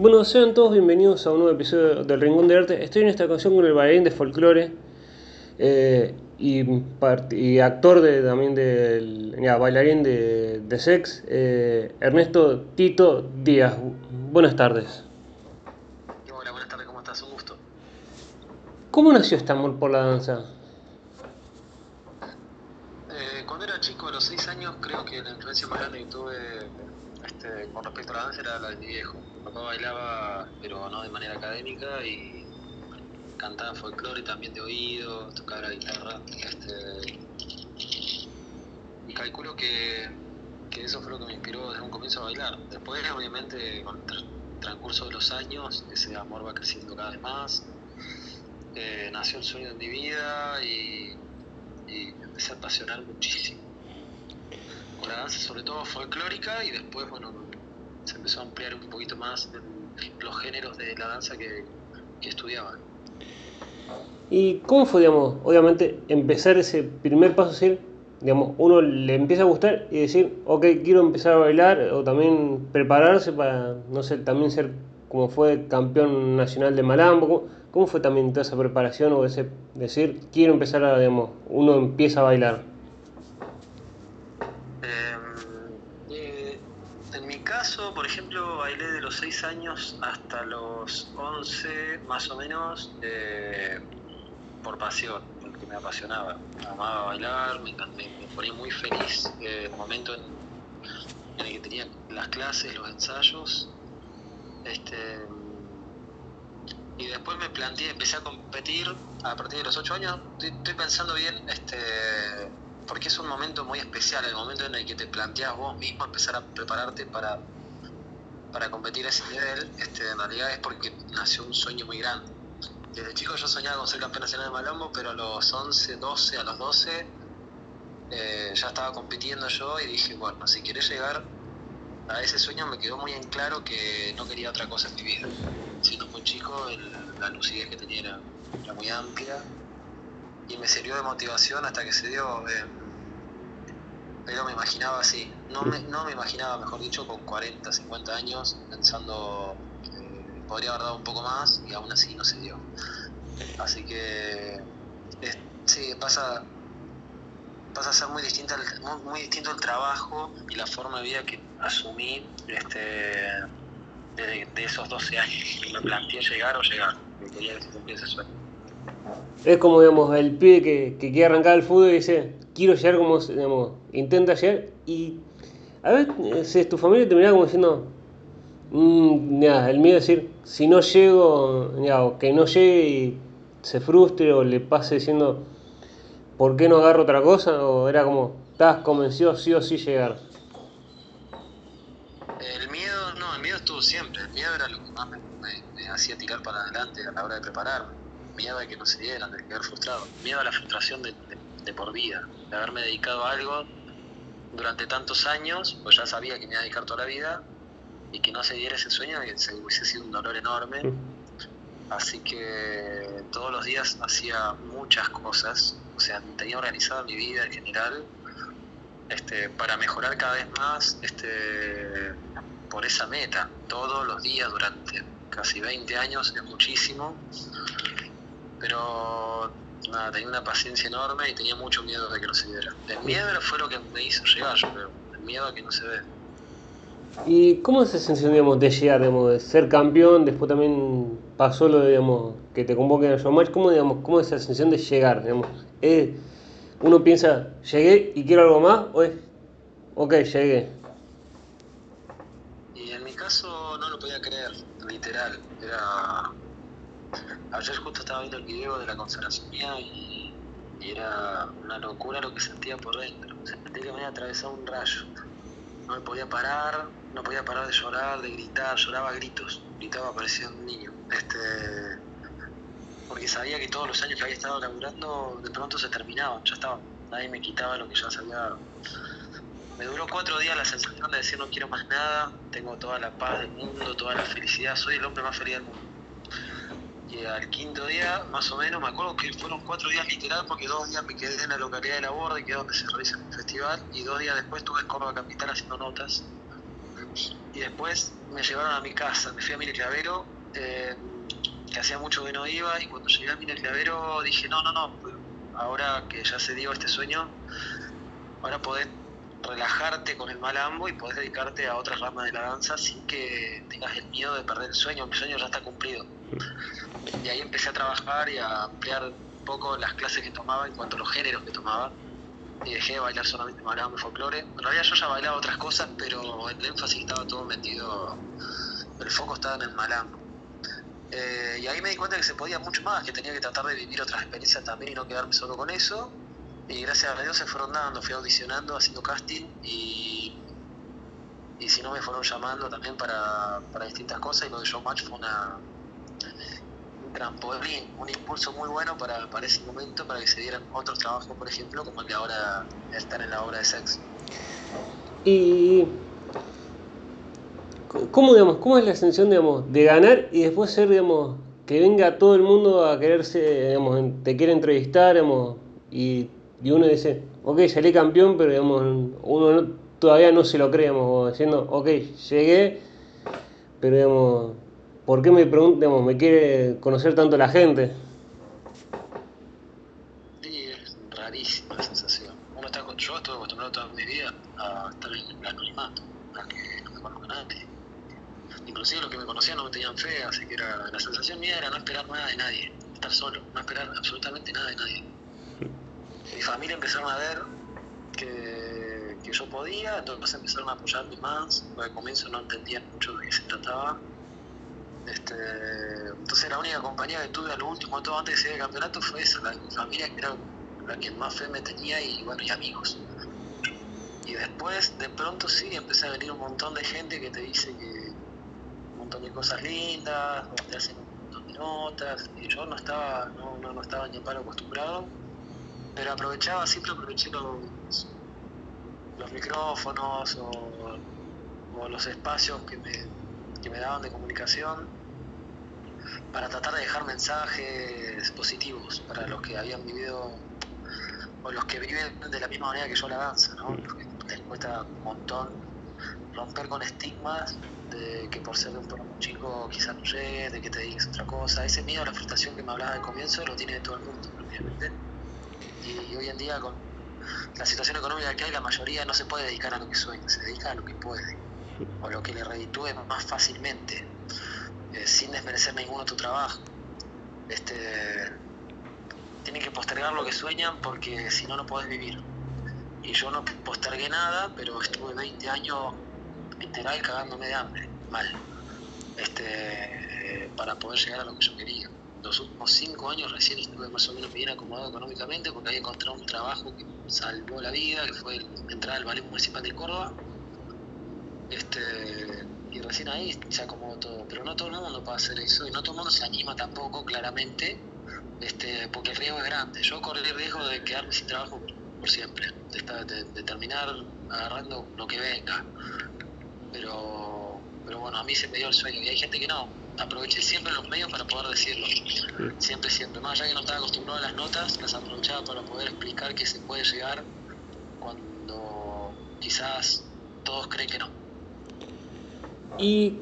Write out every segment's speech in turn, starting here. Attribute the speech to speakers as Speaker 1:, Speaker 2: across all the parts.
Speaker 1: Bueno, sean todos bienvenidos a un nuevo episodio del Rincón de Arte. Estoy en esta canción con el bailarín de folclore eh, y, actor de, también del ya, bailarín de, de sex, eh, Ernesto Tito Díaz. Buenas tardes.
Speaker 2: Hola, buenas tardes, ¿cómo estás? Un gusto.
Speaker 1: ¿Cómo nació este amor por la danza?
Speaker 2: Eh, cuando era chico, a los 6 años, creo que la influencia más grande que tuve este, con respecto a la danza era la de mi viejo. Papá bailaba, pero no de manera académica, y cantaba folclore también de oído, tocaba la guitarra. Este, y calculo que, que eso fue lo que me inspiró desde un comienzo a bailar. Después, obviamente, con el tra- transcurso de los años, ese amor va creciendo cada vez más. Eh, nació el sueño de mi vida y, y empecé a apasionar muchísimo con la danza, sobre todo folclórica, y después, bueno, se empezó a ampliar un poquito más los géneros de la danza que, que estudiaba.
Speaker 1: ¿Y cómo fue, digamos, obviamente, empezar ese primer paso, decir, digamos, uno le empieza a gustar y decir, ok, quiero empezar a bailar, o también prepararse para, no sé, también ser como fue campeón nacional de Malambo? ¿Cómo, cómo fue también toda esa preparación o ese decir, quiero empezar a, digamos, uno empieza a bailar?
Speaker 2: Eh, eh, en mi caso, por ejemplo, bailé de los 6 años hasta los 11, más o menos, eh, por pasión, porque me apasionaba. Amaba bailar, me, me- ponía muy feliz eh, el momento en, en el que tenía las clases, los ensayos. Este, y después me planteé, empecé a competir a partir de los 8 años. Estoy, estoy pensando bien, este, porque es un momento muy especial, el momento en el que te planteas vos mismo empezar a prepararte para, para competir a ese nivel. Este, en realidad es porque nació un sueño muy grande. Desde chico yo soñaba con ser campeón nacional de Malombo, pero a los 11, 12, a los 12 eh, ya estaba compitiendo yo y dije, bueno, si querés llegar a ese sueño me quedó muy en claro que no quería otra cosa en mi vida. Siendo muy chico, el- la lucidez que tenía era, muy amplia y me sirvió de motivación hasta que se dio. eh, pero me imaginaba así, no me, no me imaginaba, mejor dicho, con 40, 50 años, pensando que podría haber dado un poco más y aún así no se dio. Así que sí, pasa, pasa a ser muy, distinta el- muy, distinto el trabajo y la forma de vida que asumí este, de, de esos 12 años. que Me planteé llegar o llegar, que quería que se cumpliese ese sueño.
Speaker 1: Es como, digamos, el pibe que, que quiere arrancar el fútbol y dice, quiero llegar como, digamos, intenta llegar y a veces tu familia te mira como diciendo, "Mm, ya, el miedo es decir, si no llego, ya, o que no llegue y se frustre o le pase diciendo, ¿por qué no agarro otra cosa? O era como, estás convencido sí o sí llegar.
Speaker 2: El miedo, no, el miedo estuvo siempre. El miedo era lo que más me, hacía tirar para adelante a la hora de prepararme. Miedo de que no se dieran, de quedar frustrado. Miedo a la frustración de- de por vida, de haberme dedicado a algo durante tantos años, pues ya sabía que me iba a dedicar toda la vida y que no se diera ese sueño, que se hubiese sido un dolor enorme. Así que todos los días hacía muchas cosas, o sea, tenía organizada mi vida en general este, para mejorar cada vez más este, por esa meta. Todos los días durante casi 20 años es muchísimo, pero nada, tenía una paciencia enorme y tenía mucho miedo de que no se diera. El miedo fue lo que me hizo llegar, yo creo, el miedo a que no se dé.
Speaker 1: ¿Y cómo es esa sensación, digamos, de llegar, digamos, de ser campeón? Después también pasó lo de, digamos, que te convoquen a showmatch. ¿Cómo, digamos, cómo es esa sensación de llegar, digamos? ¿Es- uno piensa, llegué y quiero algo más, o es, ok, llegué.
Speaker 2: Y en mi caso no lo podía creer, literal. Era. Ayer justo estaba viendo el video de la consagración mía y, era una locura lo que sentía por dentro. Sentía que me había atravesado un rayo. No me podía parar, no podía parar de llorar, de gritar, lloraba gritos. Gritaba, parecía un niño. Este. Porque sabía que todos los años que había estado laburando de pronto se terminaban, ya estaban. Nadie me quitaba lo que ya dado. Me duró cuatro días la sensación de decir no quiero más nada, tengo toda la paz del mundo, toda la felicidad, soy el hombre más feliz del mundo. Y al quinto día, más o menos, me acuerdo que fueron cuatro días literal porque dos días me quedé en la localidad de La Borda, que es donde se realiza el festival, y dos días después estuve en Córdoba Capital haciendo notas. y después me llevaron a mi casa, me fui a Mire Clavero, eh, que hacía mucho que no iba, y cuando llegué a Mire Clavero dije, no, no, no, ahora que ya se dio este sueño, ahora podés relajarte con el malambo y podés dedicarte a otras ramas de la danza sin que tengas el miedo de perder el sueño, mi sueño ya está cumplido. Y ahí empecé a trabajar y a ampliar un poco las clases que tomaba en cuanto a los géneros que tomaba. Y dejé de bailar solamente malambo y folclore. En realidad yo ya bailaba otras cosas, pero el énfasis estaba todo metido, el foco estaba en el malambo. Eh, y ahí me di cuenta que se podía mucho más, que tenía que tratar de vivir otras experiencias también y no quedarme solo con eso. Y gracias a Dios se fueron dando, fui audicionando, haciendo casting y, y si no me fueron llamando también para, para distintas cosas y lo de Showmatch fue una, un trampolín, un impulso muy bueno para, para ese momento, para que se dieran otros trabajos, por ejemplo, como el de ahora estar en la obra de sexo.
Speaker 1: Y ¿cómo, digamos, cómo es la ascensión digamos, de ganar y después ser, digamos, que venga todo el mundo a quererse, digamos, te quiere entrevistar, digamos, y y uno dice, ok, salí campeón, pero digamos, uno todavía no se lo cree, digamos, diciendo, ok, llegué, pero digamos, ¿por qué me preguntan, me quiere conocer tanto la gente?
Speaker 2: Sí, es rarísima la sensación. Uno está, yo estuve acostumbrado toda mi vida a estar en el anonimato, a que no me conozca nadie. Inclusive los que me conocían no me tenían fe, así que era, la sensación mía era no esperar nada de nadie, estar solo, no esperar absolutamente nada de nadie mi familia empezaron a ver que, que, yo podía, entonces empezaron a apoyarme más, porque al comienzo no entendían mucho de qué se trataba. Este, entonces la única compañía que tuve a lo último, todo antes de ser el campeonato, fue esa, la familia, que era la que más fe me tenía y bueno, y amigos. Y después, de pronto sí, empecé a venir un montón de gente que te dice que un montón de cosas lindas, o te hacen un montón de notas, y yo no estaba, no, no, no estaba ni en palo acostumbrado pero aprovechaba, siempre aproveché los, los micrófonos o, los espacios que me, que me daban de comunicación para tratar de dejar mensajes positivos para los que habían vivido o los que viven de la misma manera que yo la danza, ¿no? les cuesta un montón romper con estigmas de que por ser un un chico quizás no llegue, de que te digas otra cosa. Ese miedo, la frustración que me hablaba al comienzo, lo tiene todo el mundo, obviamente y hoy en día con la situación económica que hay, la mayoría no se puede dedicar a lo que sueña, se dedica a lo que puede, o lo que le reditúe más fácilmente, eh, sin desmerecer ningún otro trabajo. Este, tienen que postergar lo que sueñan porque si no, no podés vivir. Y yo no postergué nada, pero estuve 20 años literal cagándome de hambre, mal, este, para poder llegar a lo que yo quería los últimos cinco años recién estuve más o menos bien acomodado económicamente porque había encontrado un trabajo que salvó la vida, que fue entrar al Ballet Municipal de Córdoba. Este, y recién ahí se acomodó todo. Pero no todo el mundo puede hacer eso y no todo el mundo se anima tampoco, claramente, este, porque el riesgo es grande. Yo corrí el riesgo de quedarme sin trabajo por siempre, de, de terminar agarrando lo que venga. Pero, pero bueno, a mí se me dio el sueño y hay gente que no, aproveché siempre los medios para poder decirlo. Siempre, siempre. Más allá que no estaba acostumbrado a las notas, las aprovechaba para poder explicar que se puede llegar cuando quizás todos creen que no.
Speaker 1: Y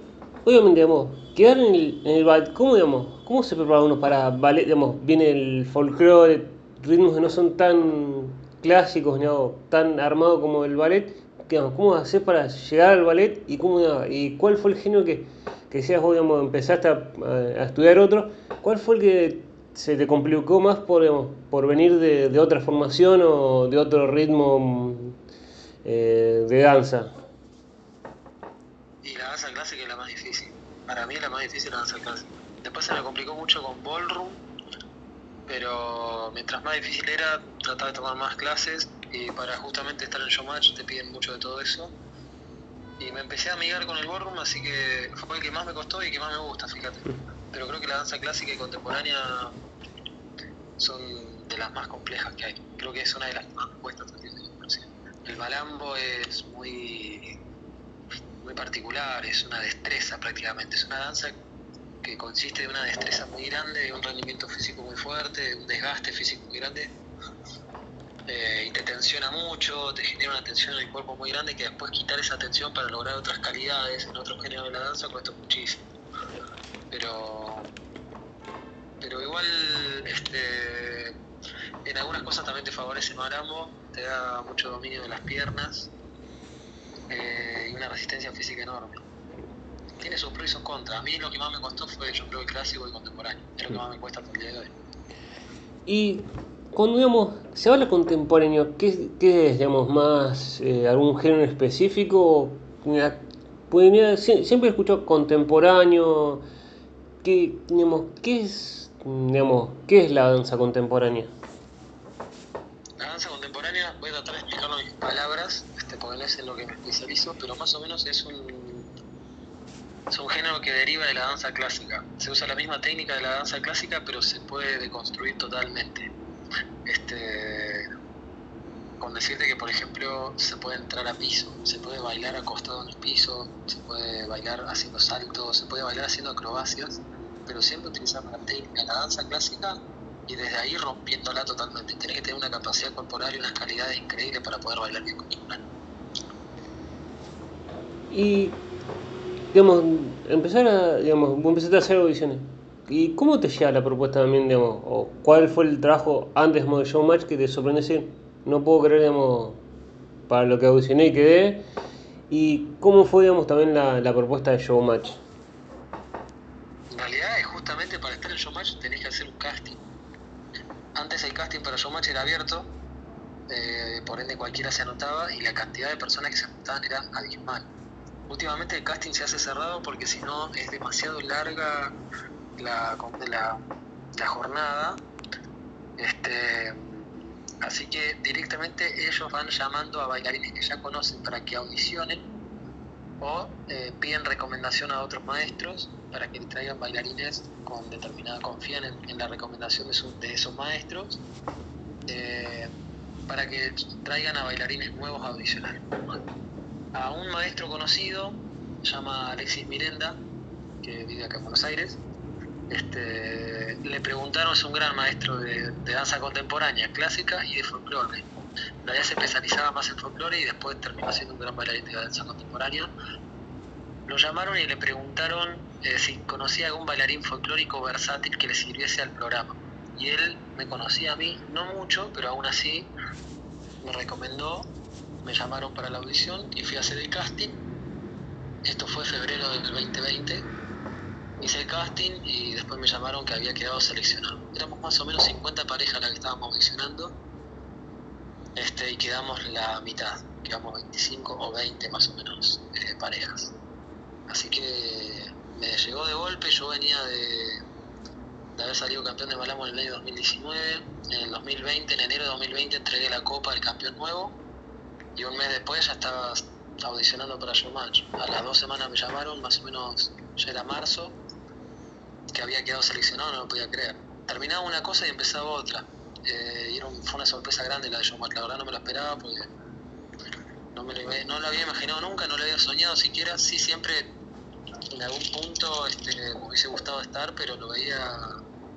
Speaker 1: obviamente, digamos, quedar en el, en el ballet, ¿cómo, digamos, ¿cómo se prepara uno para ballet? Digamos, viene el folclore, ritmos que no son tan clásicos, ¿no? tan armados como el ballet. Digamos, ¿Cómo haces para llegar al ballet y, cómo, y cuál fue el género que que seas vos, digamos, empezaste a, estudiar otro, ¿cuál fue el que se te complicó más por, por venir de, de, otra formación o de otro ritmo eh, de danza?
Speaker 2: Y la danza clásica es la más difícil. Para mí es la más difícil la danza clásica. Después se me complicó mucho con ballroom, pero mientras más difícil era, trataba de tomar más clases y para justamente estar en showmatch te piden mucho de todo eso y me empecé a amigar con el ballroom, así que fue el que más me costó y que más me gusta, fíjate. Pero creo que la danza clásica y contemporánea son de las más complejas que hay. Creo que es una de las más cuestas El malambo es muy, muy particular, es una destreza prácticamente, es una danza que consiste de una destreza muy grande, de un rendimiento físico muy fuerte, de un desgaste físico muy grande. eh, y te tensiona mucho, te genera una tensión en el cuerpo muy grande que después quitar esa tensión para lograr otras calidades en otros géneros de la danza cuesta muchísimo. Pero, pero igual este, en algunas cosas también te favorece Marambo, te da mucho dominio de las piernas eh, y una resistencia física enorme. Tiene sus pros y sus contras. A mí lo que más me costó fue, yo creo, el clásico y contemporáneo. Es lo que más me cuesta hasta el día de hoy.
Speaker 1: Y cuando digamos, se habla contemporáneo, ¿qué, qué es, digamos, más eh, algún género específico? Pues, siempre he escuchado contemporáneo. ¿Qué, digamos, ¿qué es, digamos, qué es la danza contemporánea?
Speaker 2: La danza contemporánea, voy a tratar de explicarlo en mis palabras, este, porque no es en lo que pero más o menos es un, es un género que deriva de la danza clásica. Se usa la misma técnica de la danza clásica, pero se puede deconstruir totalmente. Este, con decirte que, por ejemplo, se puede entrar a piso, se puede bailar acostado en el piso, se puede bailar haciendo saltos, se puede bailar haciendo acrobacias, pero siempre utilizando la técnica, la danza clásica y desde ahí rompiéndola totalmente. Tenés que tener una capacidad corporal y unas calidades increíbles para poder bailar bien contemporáneo.
Speaker 1: Y, digamos, empezar a, digamos, empezaste a hacer audiciones. ¿Y cómo te llega la propuesta también, digamos, o cuál fue el trabajo antes de Showmatch que te sorprende decir, no puedo creer, digamos, para lo que audicioné y quedé? ¿Y cómo fue, digamos, también la, la propuesta de Showmatch?
Speaker 2: En realidad es justamente para estar en Showmatch tenés que hacer un casting antes el casting para Showmatch era abierto, eh, por ende cualquiera se anotaba y la cantidad de personas que se anotaban era abismal. Últimamente el casting se hace cerrado porque si no es demasiado larga la, jornada. Este, así que directamente ellos van llamando a bailarines que ya conocen para que audicionen o eh, piden recomendación a otros maestros para que les traigan bailarines con determinada confianza en, la recomendación de, esos maestros, eh, para que traigan a bailarines nuevos a audicionar. A un maestro conocido, se llama Alexis Mirenda, que vive acá en Buenos Aires, este, le preguntaron, es un gran maestro de, danza contemporánea, clásica y de folclore. La se especializaba más en folclore y después terminó siendo un gran bailarín de danza contemporánea. Lo llamaron y le preguntaron eh, si conocía algún bailarín folclórico versátil que le sirviese al programa. Y él me conocía a mí, no mucho, pero aún así me recomendó, me llamaron para la audición y fui a hacer el casting. Esto fue febrero del 2020. Hice el casting y después me llamaron que había quedado seleccionado. Éramos más o menos 50 parejas las que estábamos audicionando este, y quedamos la mitad, quedamos 25 o 20 más o menos eh, parejas. Así que me llegó de golpe, yo venía de, haber salido campeón de Malamo en el año 2019, en el 2020, en enero de 2020 entregué la copa al campeón nuevo y un mes después ya estaba audicionando para Showmatch. A las dos semanas me llamaron, más o menos ya era marzo, que había quedado seleccionado, no lo podía creer. Terminaba una cosa y empezaba otra. Eh, y fue una sorpresa grande la de Showmatch, la verdad no me lo esperaba porque no, me lo, no lo había imaginado nunca, no lo había soñado siquiera, sí siempre en algún punto este, me hubiese gustado estar, pero lo veía,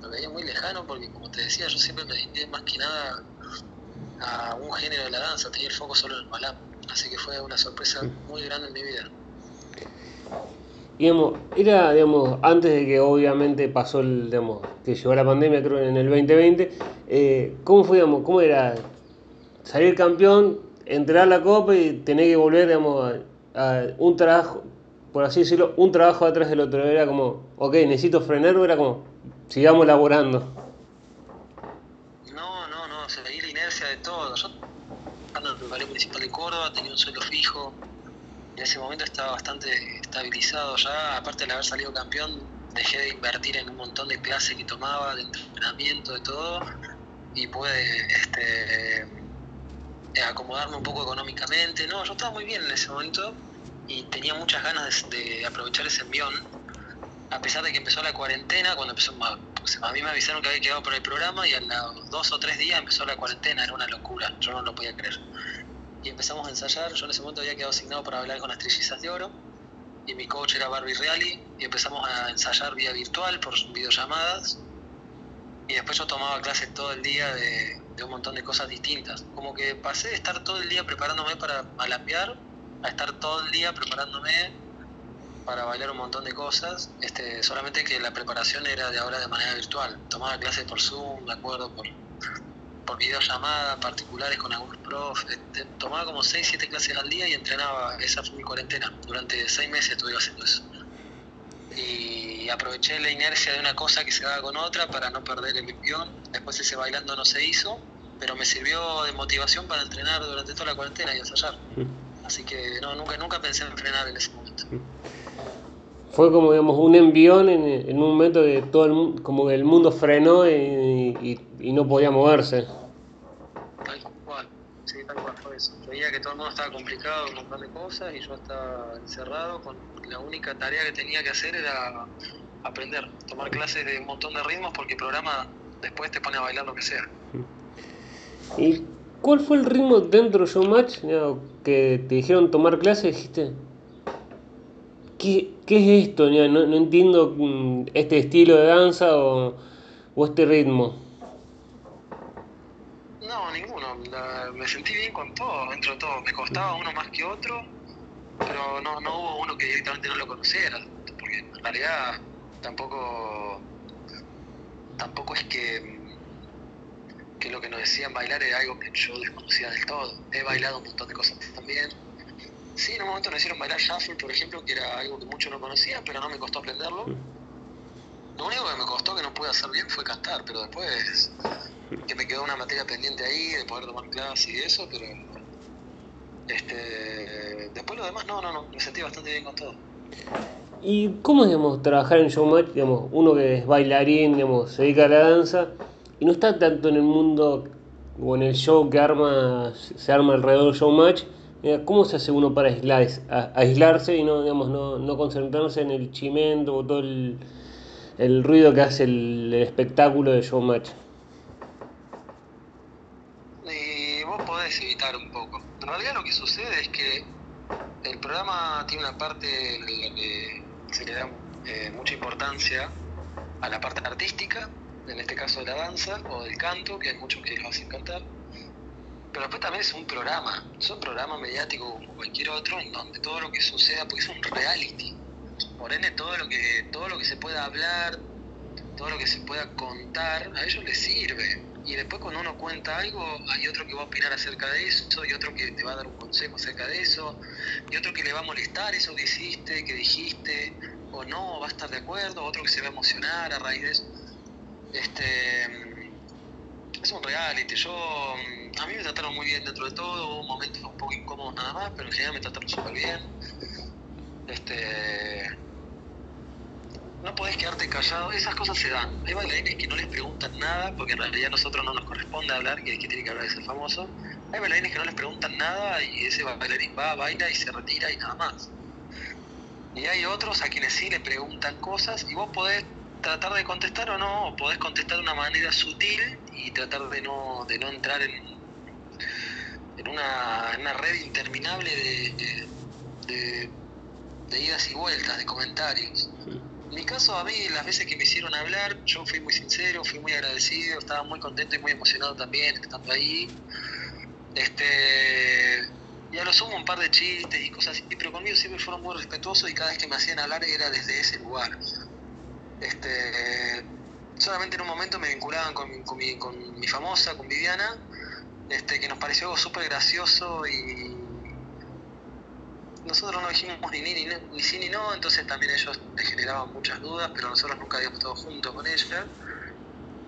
Speaker 2: lo veía muy lejano porque, como te decía, yo siempre me dediqué más que nada a un género de la danza, tenía el foco solo en el malam. Así que fue una sorpresa muy grande en mi vida.
Speaker 1: Digamos, era, digamos, antes de que obviamente pasó el, digamos, que llegó la pandemia, creo en el 2020, eh, ¿cómo fue, digamos, cómo era salir campeón, entrar a la copa y tener que volver, digamos, a un trabajo, por así decirlo, un trabajo atrás del otro. Era como, ok, necesito frenar, era como, sigamos laborando.
Speaker 2: No, no, no, se veía la inercia de todo. Yo, cuando el Ballet Municipal de Córdoba, tenía un sueldo fijo. En ese momento estaba bastante estabilizado ya. Aparte de haber salido campeón, dejé de invertir en un montón de clases que tomaba, de entrenamiento, de todo. Y pude este, eh, acomodarme un poco económicamente. No, yo estaba muy bien en ese momento y tenía muchas ganas de, aprovechar ese envión, a pesar de que empezó la cuarentena, cuando empezó, a mí me avisaron que había quedado por el programa y a los dos o tres días empezó la cuarentena, era una locura, yo no lo podía creer. Y empezamos a ensayar, yo en ese momento había quedado asignado para hablar con las trillizas de oro, y mi coach era Barbie Reali, y empezamos a ensayar vía virtual por videollamadas, y después yo tomaba clases todo el día de, un montón de cosas distintas. Como que pasé de estar todo el día preparándome para malapear a estar todo el día preparándome para bailar un montón de cosas, este, solamente que la preparación era de ahora de manera virtual. Tomaba clases por Zoom, de acuerdo, por, por videollamadas particulares con algunos profs. Este, tomaba como 6, 7 clases al día y entrenaba. Esa fue mi cuarentena. Durante 6 meses estuve haciendo eso. Y aproveché la inercia de una cosa que se daba con otra para no perder el envión. Después ese bailando no se hizo, pero me sirvió de motivación para entrenar durante toda la cuarentena y ensayar. Así que no, nunca, nunca pensé en frenar en ese momento.
Speaker 1: Fue como digamos un envión en, en un momento que todo el, como el mundo frenó y, y, no podía moverse.
Speaker 2: Tal. Veía que todo el mundo estaba complicado, un montón de cosas y yo estaba encerrado con la única tarea que tenía que hacer era aprender, tomar clases de un montón de ritmos porque el programa después te pone a bailar lo que sea.
Speaker 1: ¿Y cuál fue el ritmo dentro de Showmatch que te dijeron tomar clases? Dijiste, ¿qué, es esto? No, no, entiendo mm, este estilo de danza o, este ritmo.
Speaker 2: No, me sentí bien con todo, dentro de todo. Me costaba uno más que otro, pero no, no hubo uno que directamente no lo conociera, porque en realidad tampoco tampoco es que, que lo que nos decían bailar era algo que yo desconocía del todo. He bailado un montón de cosas también, Sí, en un momento me hicieron bailar shuffle, por ejemplo, que era algo que mucho no conocía, pero no me costó aprenderlo. Lo único que me costó que no pude hacer bien fue cantar, pero después que me quedó una materia pendiente ahí de poder tomar clases y eso, pero este después lo demás no, no, no, me sentí bastante bien con todo.
Speaker 1: ¿Y cómo digamos trabajar en showmatch, digamos, uno que es bailarín, digamos, se dedica a la danza y no está tanto en el mundo o en el show que arma se arma alrededor del showmatch? ¿Cómo se hace uno para aislarse y no, digamos, no, concentrarse en el chimento o todo el, ruido que hace el, espectáculo de showmatch?
Speaker 2: Y vos evitar un poco. En realidad lo que sucede es que el programa tiene una parte en la que se le da eh, mucha importancia a la parte artística, en este caso de la danza o del canto, que hay muchos que lo hacen cantar pero después también es un programa, es un programa mediático como cualquier otro, en donde todo lo que suceda, porque es un reality, por ende todo lo que, todo lo que se pueda hablar, todo lo que se pueda contar, a ellos les sirve. Y después cuando uno cuenta algo, hay otro que va a opinar acerca de eso, y otro que te va a dar un consejo acerca de eso, y otro que le va a molestar eso que hiciste, que dijiste, o no, va a estar de acuerdo, otro que se va a emocionar a raíz de eso. Este, es un reality, yo a mí me trataron muy bien dentro de todo, hubo momentos un poco incómodos nada más, pero en general me trataron súper bien. Este, no podés quedarte callado, esas cosas se dan. Hay bailarines que no les preguntan nada, porque en realidad a nosotros no nos corresponde hablar, que, que tiene que hablar de ser famoso. Hay bailarines que no les preguntan nada y ese bailarín va, baila y se retira y nada más. Y hay otros a quienes sí le preguntan cosas y vos podés tratar de contestar o no, o podés contestar de una manera sutil y tratar de no, de no entrar en, en una, una red interminable de, de, idas y vueltas, de comentarios. En mi caso, a mí, las veces que me hicieron hablar, yo fui muy sincero, fui muy agradecido, estaba muy contento y muy emocionado también estando ahí. Este, y a lo sumo un par de chistes y cosas así, pero conmigo siempre fueron muy respetuosos y cada vez que me hacían hablar era desde ese lugar. Este, solamente en un momento me vinculaban con, con, mi, con mi famosa, con Viviana, este, que nos pareció algo súper gracioso y nosotros no dijimos ni ni, ni, sí ni no, entonces también ellos le generaban muchas dudas, pero nosotros nunca habíamos estado juntos con ella.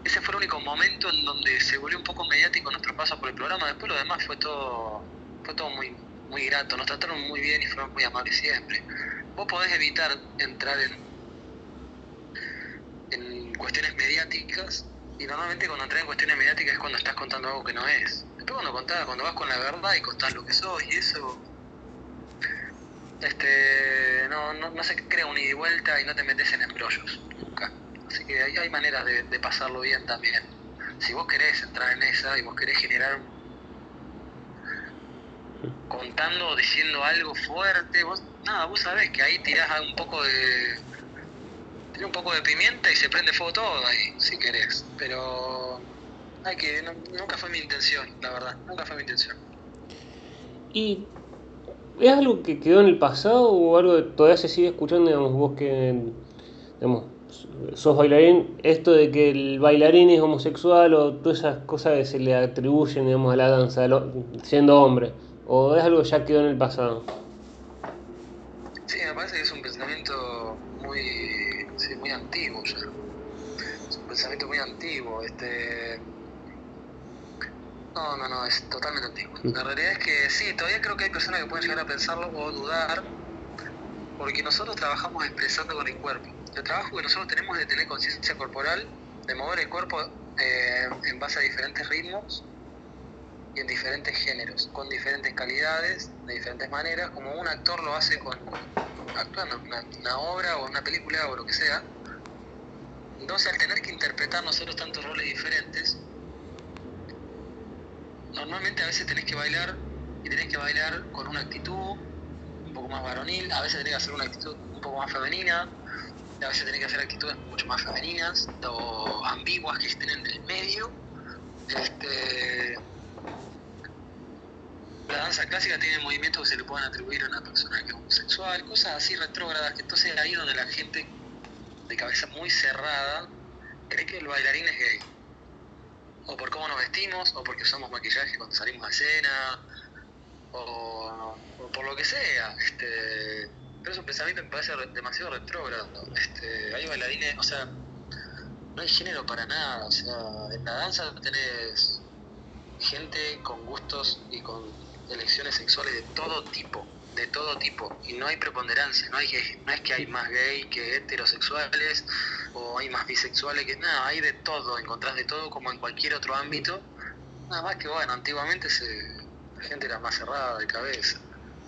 Speaker 2: Ese fue el único momento en donde se volvió un poco mediático nuestro paso por el programa, después lo demás fue todo, fue todo muy, muy grato, nos trataron muy bien y fueron muy amables siempre. Vos podés evitar entrar en, en cuestiones mediáticas y normalmente cuando entras en cuestiones mediáticas es cuando estás contando algo que no es. Después cuando contás, cuando vas con la verdad y contás lo que sos y eso, este, no, no, se crea un ida y vuelta y no te metes en embrollos, nunca. Así que hay, hay maneras de, de, pasarlo bien también. Si vos querés entrar en esa y vos querés generar contando o diciendo algo fuerte, vos, nada, vos sabés que ahí tirás un poco de un poco de pimienta y se prende fuego todo ahí, si querés. Pero hay que, nunca fue mi intención, la verdad, nunca fue mi intención.
Speaker 1: ¿Y es algo que quedó en el pasado o algo que todavía se sigue escuchando, digamos, vos que, digamos, sos bailarín, esto de que el bailarín es homosexual o todas esas cosas que se le atribuyen, digamos, a la danza, siendo hombre, o es algo que ya quedó en el pasado?
Speaker 2: Sí, me parece que es un pensamiento muy, sí, muy antiguo ya. Es un pensamiento muy antiguo. Este, no, no, no, es totalmente antiguo. Mm. La realidad es que sí, todavía creo que hay personas que pueden llegar a pensarlo o dudar, porque nosotros trabajamos expresando con el cuerpo. El trabajo que nosotros tenemos de tener conciencia corporal, de mover el cuerpo eh, en base a diferentes ritmos y en diferentes géneros, con diferentes calidades, de diferentes maneras, como un actor lo hace con actuando en una, una obra o una película o lo que sea. Entonces, al tener que interpretar nosotros tantos roles diferentes, normalmente a veces tenés que bailar y tenés que bailar con una actitud un poco más varonil, a veces tenés que hacer una actitud un poco más femenina, a veces tenés que hacer actitudes mucho más femeninas o ambiguas que estén en el medio. Este, la danza clásica tiene movimientos que se le pueden atribuir a una persona que es homosexual, cosas así retrógradas, que entonces ahí donde la gente de cabeza muy cerrada cree que el bailarín es gay o por cómo nos vestimos, o porque usamos maquillaje cuando salimos a escena, o, por lo que sea. Este, pero es un pensamiento que me parece demasiado retrógrado. Este, hay bailarines, o sea, no hay género para nada. O sea, en la danza tenés gente con gustos y con elecciones sexuales de todo tipo de todo tipo y no hay preponderancia, no, hay no es que hay más gay que heterosexuales o hay más bisexuales que nada, hay de todo, encontrás de todo como en cualquier otro ámbito, nada más que bueno, antiguamente se, la gente era más cerrada de cabeza.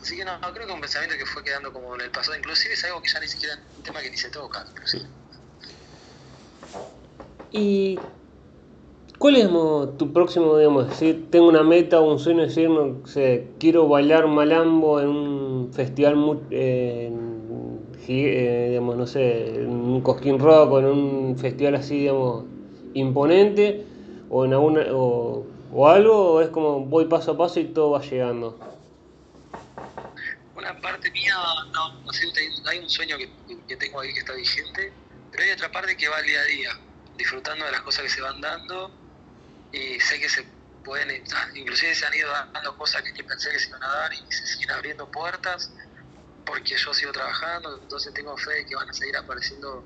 Speaker 2: Así que no, creo que un pensamiento que fue quedando como en el pasado, inclusive es algo que ya ni siquiera, un tema que ni se toca.
Speaker 1: Y ¿Cuál es tu próximo, digamos, si tengo una meta o un sueño, decir, no sé, quiero bailar malambo en un festival, muy, eh, digamos, no sé, en un Cosquín Rock o en un festival así, digamos, imponente, o en alguna, o, algo, o es como voy paso a paso y todo va llegando?
Speaker 2: Una parte mía, no, no sé, hay un sueño que, que tengo ahí que está vigente, pero hay otra parte que va al día a día, disfrutando de las cosas que se van dando y sé que se pueden, inclusive se han ido dando cosas que ni pensé que se iban a dar y se siguen abriendo puertas porque yo sigo trabajando, entonces tengo fe de que van a seguir apareciendo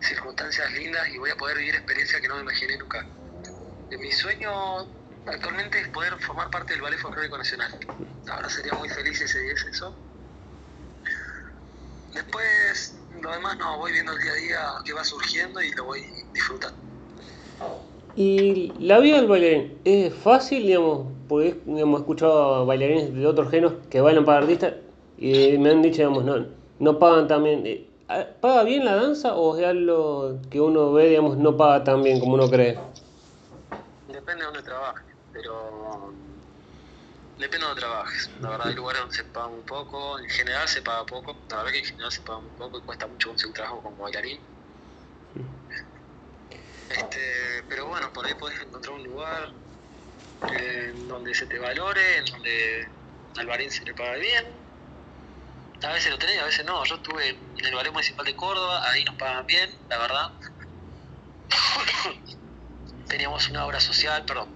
Speaker 2: circunstancias lindas y voy a poder vivir experiencias que no me imaginé nunca. Mi sueño actualmente es poder formar parte del Ballet Folclórico Nacional. Ahora sería muy feliz si se diese eso. Después, lo demás no, voy viendo el día a día que va surgiendo y lo voy disfrutando.
Speaker 1: Y la vida del bailarín es fácil, digamos, porque hemos escuchado bailarines de otros géneros que bailan para artistas y me han dicho, digamos, no, no pagan también. Eh, ¿Paga bien la danza o es algo que uno ve, digamos, no paga tan bien como uno cree?
Speaker 2: Depende de dónde trabajes, pero depende de dónde trabajes. La verdad, hay lugares donde se paga un poco, en general se paga poco, la verdad que en general se paga muy poco y cuesta mucho conseguir trabajo como bailarín este, pero bueno, por ahí podés encontrar un lugar eh, donde se te valore, en donde al barín se le paga bien. A veces lo tenés, a veces no. Yo estuve en el Ballet Municipal de Córdoba, ahí nos pagan bien, la verdad. Teníamos una obra social, perdón.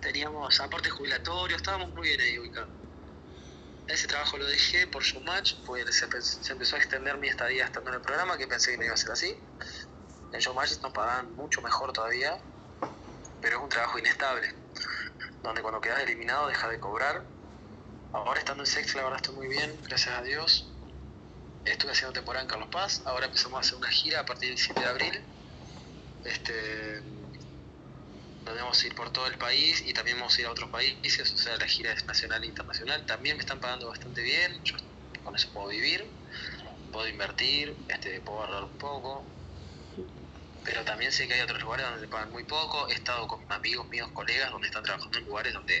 Speaker 2: Teníamos aporte jubilatorio, estábamos muy bien ahí ubicados. Ese trabajo lo dejé por Showmatch, pues se, se, empezó a extender mi estadía estando en el programa, que pensé que no iba a ser así. En Showmatch nos pagan mucho mejor todavía, pero es un trabajo inestable, donde cuando quedas eliminado dejas de cobrar. Ahora estando en Sex, la verdad estoy muy bien, gracias a Dios. Estuve haciendo temporada en Carlos Paz, ahora empezamos a hacer una gira a partir del 7 de abril. Este, vamos a ir por todo el país y también vamos a ir a otros países, o sea, la gira es nacional e internacional. También me están pagando bastante bien, yo con eso puedo vivir, puedo invertir, este, puedo ahorrar un poco, pero también sé que hay otros lugares donde pagan muy poco. He estado con amigos míos, colegas, donde están trabajando en lugares donde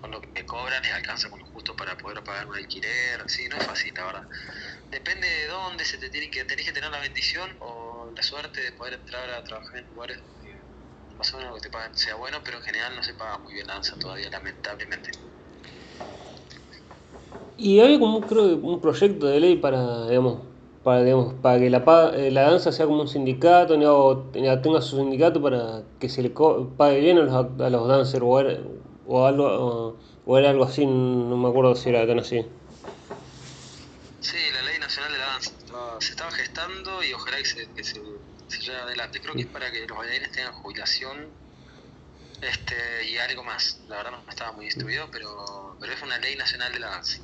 Speaker 2: con lo que cobran les alcanza con lo justo para poder pagar un alquiler. Sí, no es fácil, la verdad. Depende de dónde se te tiene que, tenés que tener la bendición o la suerte de poder entrar a trabajar en lugares más o menos lo que te pagan sea bueno, pero en general no se paga muy bien la danza todavía, lamentablemente.
Speaker 1: Y hay como creo un proyecto de ley para, digamos, para, digamos, para que la, eh, la danza sea como un sindicato, tenga su sindicato para que se le pague bien a los, a los dancers o, era, o algo o, era algo así, no me acuerdo si era tan así.
Speaker 2: Sí, la ley nacional de la danza se estaba gestando y ojalá que se, que se, lleve adelante. Creo que es para que los bailarines tengan jubilación este, y algo más. La verdad no estaba muy instruido, pero, pero es una ley nacional de la danza.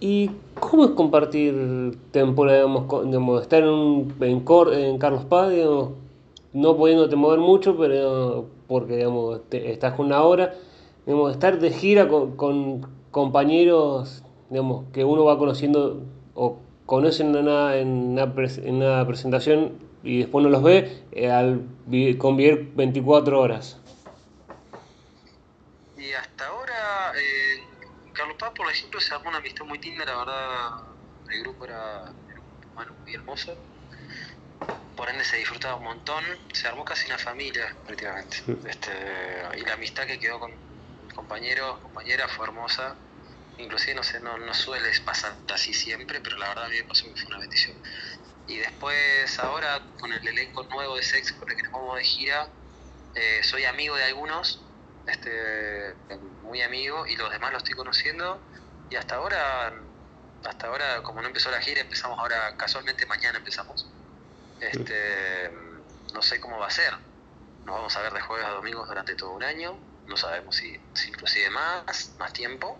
Speaker 1: ¿Y cómo es compartir temporada, digamos, estar en, un, en, en Carlos Paz, no pudiéndote mover mucho, pero porque digamos, estás con una hora, digamos, estar de gira con, con, compañeros digamos, que uno va conociendo o conocen en una, en una, en una presentación y después no los ve eh, al convivir 24 horas.
Speaker 2: Y hasta Paz, por ejemplo, se armó una amistad muy linda, la verdad, el grupo era, era muy hermoso por ende se disfrutaba un montón, se armó casi una familia prácticamente. Este, y la amistad que quedó con compañeros, compañeras fue hermosa. Inclusive no sé, no, no suele pasar así siempre, pero la verdad a mí me pasó que fue una bendición. Y después ahora con el elenco nuevo de Sex con el que nos vamos de gira, eh, soy amigo de algunos, este, muy amigo, y los demás los estoy conociendo. Y hasta ahora, hasta ahora, como no empezó la gira, empezamos ahora, casualmente mañana empezamos. Este, no sé cómo va a ser. Nos vamos a ver de jueves a domingos durante todo un año. No sabemos si, inclusive más, más tiempo.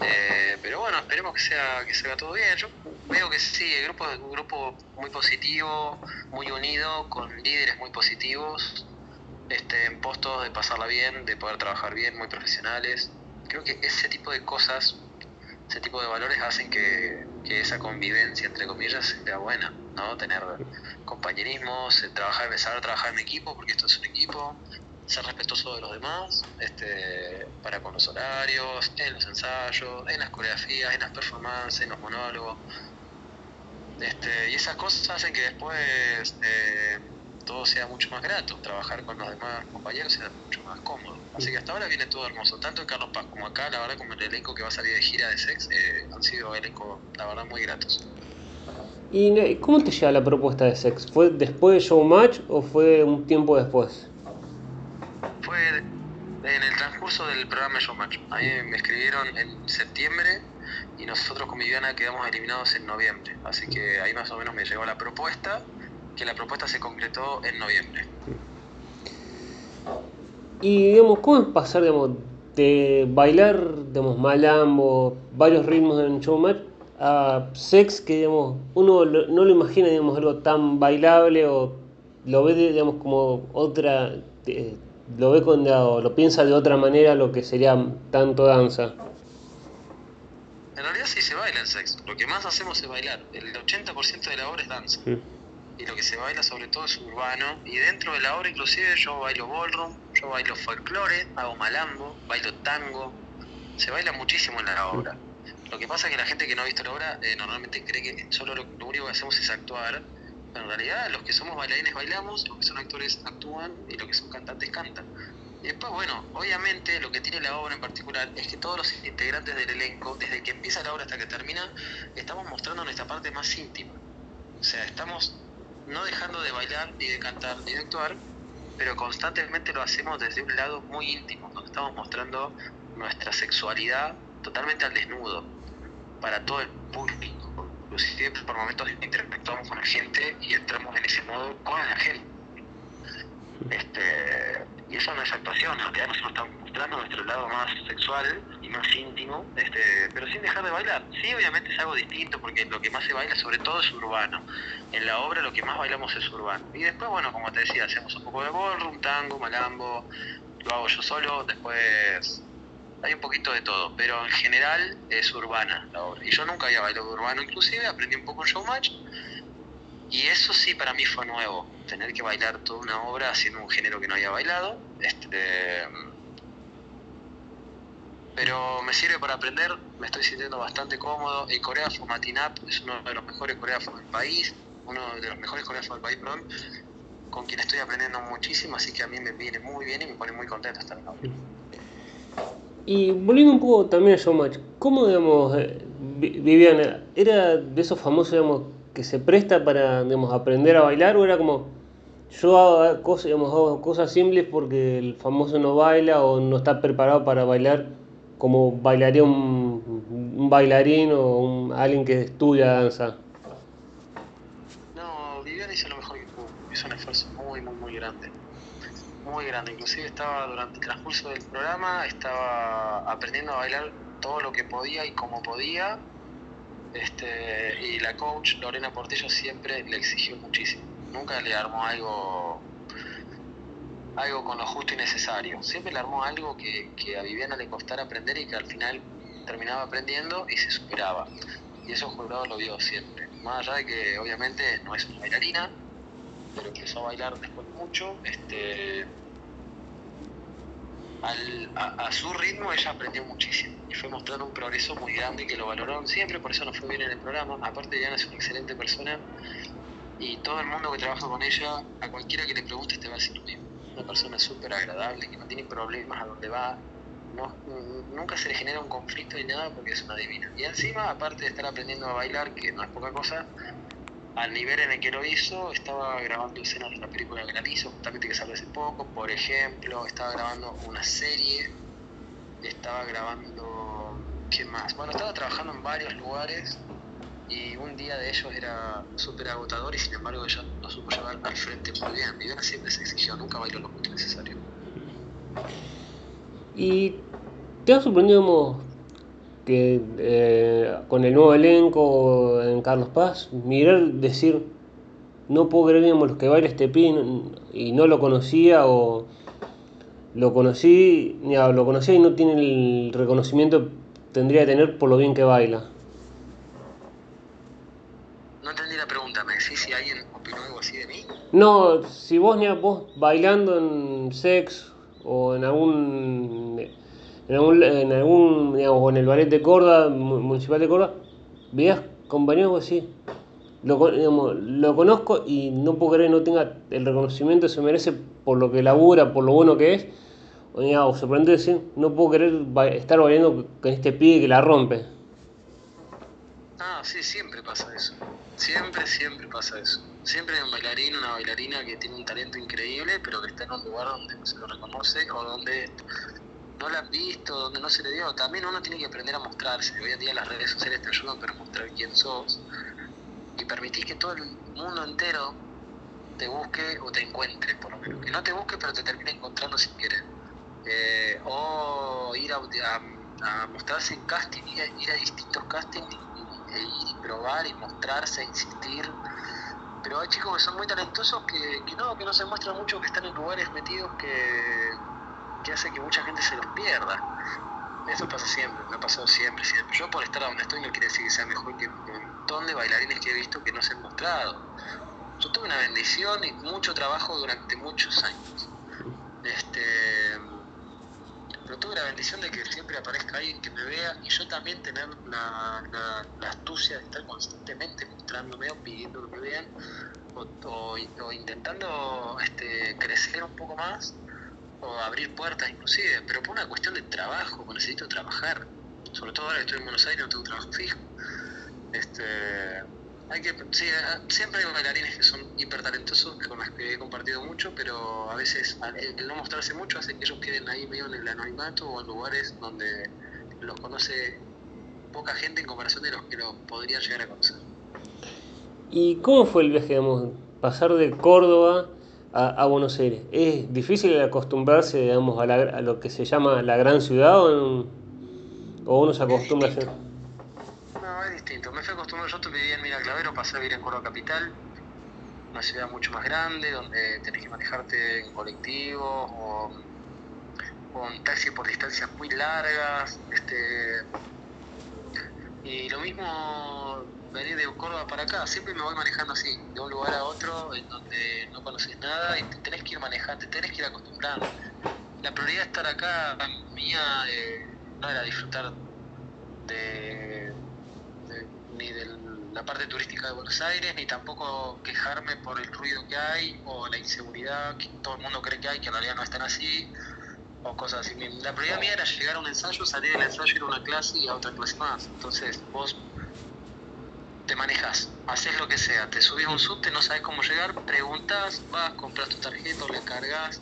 Speaker 2: Eh, pero bueno, esperemos que sea que se todo bien. Yo veo que sí, el grupo es un grupo muy positivo, muy unido, con líderes muy positivos, este, en postos de pasarla bien, de poder trabajar bien, muy profesionales. Creo que ese tipo de cosas, ese tipo de valores hacen que, esa convivencia, entre comillas, sea buena. ¿no? Tener compañerismo, trabajar, saber trabajar en equipo, porque esto es un equipo, ser respetuoso de los demás, este, para con los horarios, en los ensayos, en las coreografías, en las performances, en los monólogos. Este, y esas cosas hacen que después eh, todo sea mucho más grato, trabajar con los demás compañeros sea mucho más cómodo. Así que hasta ahora viene todo hermoso, tanto Carlos Paz como acá, la verdad, como el elenco que va a salir de gira de Sex, eh, han sido elencos, la verdad, muy gratos.
Speaker 1: ¿Y cómo te llega la propuesta de Sex? ¿Fue después de Showmatch o fue un tiempo después?
Speaker 2: Fue en el transcurso del programa Showmatch. A mí me escribieron en septiembre y nosotros con Viviana quedamos eliminados en noviembre. Así que ahí más o menos me llegó la propuesta, que la propuesta se concretó en noviembre.
Speaker 1: Y digamos, ¿cómo es pasar de bailar digamos, malambo, varios ritmos en Showmatch a sex que digamos, uno no lo imagina digamos, algo tan bailable o lo ve digamos, como otra, eh, lo ve con, o lo piensa de otra manera lo que sería tanto danza.
Speaker 2: En realidad sí se baila en sex, lo que más hacemos es bailar, el 80% de la obra es danza. Mm. Y lo que se baila sobre todo es urbano, y dentro de la obra inclusive yo bailo ballroom, yo bailo folclore, hago malambo, bailo tango, se baila muchísimo en la obra. Lo que pasa es que la gente que no ha visto la obra eh, normalmente cree que solo lo, único que hacemos es actuar, pero en realidad los que somos bailarines bailamos, los que son actores actúan y los que son cantantes cantan. Y después, bueno, obviamente lo que tiene la obra en particular es que todos los integrantes del elenco, desde que empieza la obra hasta que termina, estamos mostrando nuestra parte más íntima. O sea, estamos no dejando de bailar, ni de cantar, ni de actuar, pero constantemente lo hacemos desde un lado muy íntimo, donde estamos mostrando nuestra sexualidad totalmente al desnudo para todo el público. Inclusive por momentos interactuamos con la gente y entramos en ese modo con la gente. Este, y eso no es actuación, en realidad nosotros estamos mostrando nuestro lado más sexual y más íntimo, este, pero sin dejar de bailar. Sí, obviamente es algo distinto porque lo que más se baila sobre todo es urbano. En la obra lo que más bailamos es urbano. Y después, bueno, como te decía, hacemos un poco de ballroom, tango, malambo, lo hago yo solo, después hay un poquito de todo, pero en general es urbana la obra. Y yo nunca había bailado urbano, inclusive aprendí un poco en showmatch. Y eso sí para mí fue nuevo, tener que bailar toda una obra haciendo un género que no había bailado. Este, pero me sirve para aprender, me estoy sintiendo bastante cómodo. El coreógrafo Matinap es uno de los mejores coreógrafos del país, uno de los mejores coreógrafos del país, perdón. con quien estoy aprendiendo muchísimo, así que a mí me viene muy bien y me pone muy contento estar acá.
Speaker 1: Y volviendo un poco también a Showmatch, ¿cómo, digamos, eh, Viviana, era de esos famosos, digamos, que se presta para, digamos, aprender a bailar o era como, yo hago cosas, digamos, hago cosas simples porque el famoso no baila o no está preparado para bailar como bailaría un, bailarín o un, alguien que estudia danza?
Speaker 2: No, Viviana hizo lo mejor que pudo, hizo un esfuerzo muy, muy, muy grande muy grande. Inclusive estaba durante el transcurso del programa, estaba aprendiendo a bailar todo lo que podía y como podía. Este, y la coach Lorena Portillo siempre le exigió muchísimo. Nunca le armó algo algo con lo justo y necesario. Siempre le armó algo que, que a Viviana le costara aprender y que al final terminaba aprendiendo y se superaba. Y eso jurado lo vio siempre. Más allá de que obviamente no es una bailarina, pero empezó a bailar después mucho. Este, a, su ritmo ella aprendió muchísimo y fue mostrando un progreso muy grande que lo valoraron siempre, por eso nos fue bien en el programa. Aparte, Diana es una excelente persona y todo el mundo que trabaja con ella, a cualquiera que le pregunte, te va a decir lo mismo. Una persona súper agradable, que no tiene problemas a donde va, no, nunca se le genera un conflicto ni nada porque es una divina. Y encima, aparte de estar aprendiendo a bailar, que no es poca cosa, al nivel en el que lo hizo, estaba grabando escenas de una película hizo, justamente que salió hace poco, por ejemplo, estaba grabando una serie, estaba grabando, ¿qué más? Bueno, estaba trabajando en varios lugares y un día de ellos era súper agotador y sin embargo ella lo supo llevar al frente muy bien. Viviana siempre se exigió, nunca bailó lo justo necesario.
Speaker 1: ¿Y te ha sorprendido que eh, con el nuevo elenco en Carlos Paz, mirar, decir, no puedo creer los que baila este pin y no lo conocía o lo conocí, ya, lo conocía y no tiene el reconocimiento que tendría que tener por lo bien que baila.
Speaker 2: No entendí la pregunta, ¿me decís si alguien opinó algo así de mí?
Speaker 1: No, si vos, ni vos bailando en sex o en algún en algún, en algún digamos, en el ballet de Córdoba, municipal de Córdoba, veías compañeros así, lo, digamos, lo conozco y no puedo creer que no tenga el reconocimiento que se merece por lo que labura, por lo bueno que es, o, digamos, sorprendente decir, no puedo querer estar bailando con este pibe que la rompe.
Speaker 2: Ah, sí, siempre pasa eso. Siempre, siempre pasa eso. Siempre hay un bailarín, una bailarina que tiene un talento increíble, pero que está en un lugar donde no se lo reconoce o donde no la han visto, donde no se le dio, también uno tiene que aprender a mostrarse. Hoy en día las redes sociales te ayudan para mostrar quién sos y permitir que todo el mundo entero te busque o te encuentre, por lo menos. Que no te busque, pero te termine encontrando sin querer. Eh, o ir a, mostrarse en casting, ir a, distintos castings e ir y probar y mostrarse, insistir. Pero hay chicos que son muy talentosos que, que no, que no se muestran mucho, que están en lugares metidos que que hace que mucha gente se los pierda. Eso pasa siempre, me ha pasado siempre, siempre. Yo por estar donde estoy no quiere decir que sea mejor que un montón de bailarines que he visto que no se han mostrado. Yo tuve una bendición y mucho trabajo durante muchos años. Este, pero tuve la bendición de que siempre aparezca alguien que me vea y yo también tener la, astucia de estar constantemente mostrándome o pidiendo que me vean o, o intentando este, crecer un poco más o abrir puertas inclusive, pero por una cuestión de trabajo, necesito trabajar. Sobre todo ahora que estoy en Buenos Aires, no tengo trabajo fijo. Este, hay que, sí, eh, siempre hay bailarines que son hiper talentosos, con los que he compartido mucho, pero a veces el no mostrarse mucho hace que ellos queden ahí medio en el anonimato o en lugares donde los conoce poca gente en comparación de los que los podrían llegar a conocer.
Speaker 1: ¿Y cómo fue el viaje, digamos, pasar de Córdoba a, Buenos Aires. ¿Es difícil acostumbrarse, digamos, a, a lo que se llama la gran ciudad o, uno se acostumbra a
Speaker 2: hacer? No, es distinto. Me fui acostumbrado, yo vivía en Miraclavero, pasé a vivir en Córdoba Capital, una ciudad mucho más grande, donde tenés que manejarte en colectivo o con taxi por distancias muy largas. Este, y lo mismo venir de Córdoba para acá, siempre me voy manejando así, de un lugar a otro, en donde no conoces nada y te tenés que ir manejando, te tenés que ir acostumbrando. La prioridad de estar acá mía eh, no era disfrutar de, ni del la parte turística de Buenos Aires, ni tampoco quejarme por el ruido que hay o la inseguridad que todo el mundo cree que hay, que en realidad no están así, o cosas así. La prioridad mía era llegar a un ensayo, salir del ensayo, ir a una clase y a otra clase más. Entonces vos te manejas, haces lo que sea, te subís un subte, no sabes cómo llegar, preguntas, vas, compras tu tarjeta, le cargas,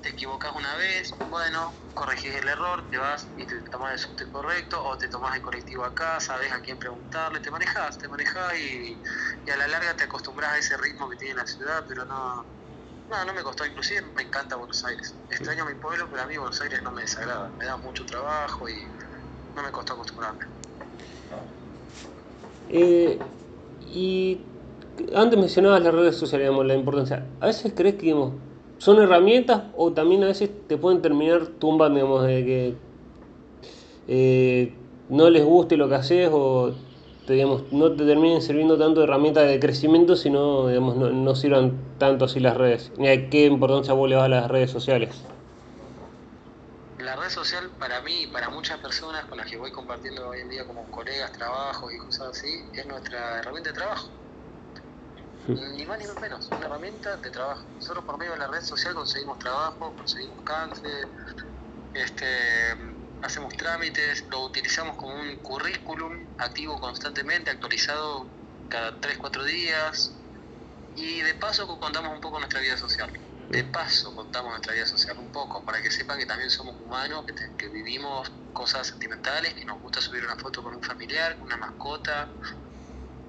Speaker 2: te equivocas una vez, bueno, corregís el error, te vas y te tomas el subte correcto o te tomas el colectivo acá, sabes a quién preguntarle, te manejas, te manejas y, a la larga te acostumbras a ese ritmo que tiene la ciudad, pero no, no, no me costó, inclusive me encanta Buenos Aires. Extraño mi pueblo, pero a mí Buenos Aires no me desagrada, me da mucho trabajo y no me costó acostumbrarme.
Speaker 1: Eh, y antes mencionabas las redes sociales, digamos, la importancia. A veces crees que digamos, son herramientas o también a veces te pueden terminar tumbando, digamos, de que eh, no les guste lo que haces o digamos, no te terminen sirviendo tanto de herramientas de crecimiento, sino digamos, no, no sirvan tanto así las redes. Ni a qué importancia vos le vas a las redes sociales.
Speaker 2: La red social para mí y para muchas personas con las que voy compartiendo hoy en día como colegas, trabajo y cosas así, es nuestra herramienta de trabajo ni más ni menos, una herramienta de trabajo. Nosotros por medio de la red social conseguimos trabajo, conseguimos cáncer, este, hacemos trámites, lo utilizamos como un currículum activo constantemente, actualizado cada 3-4 días y de paso contamos un poco nuestra vida social. De paso contamos nuestra vida social un poco, para que sepan que también somos humanos, que, vivimos cosas sentimentales, que nos gusta subir una foto con un familiar, con una mascota,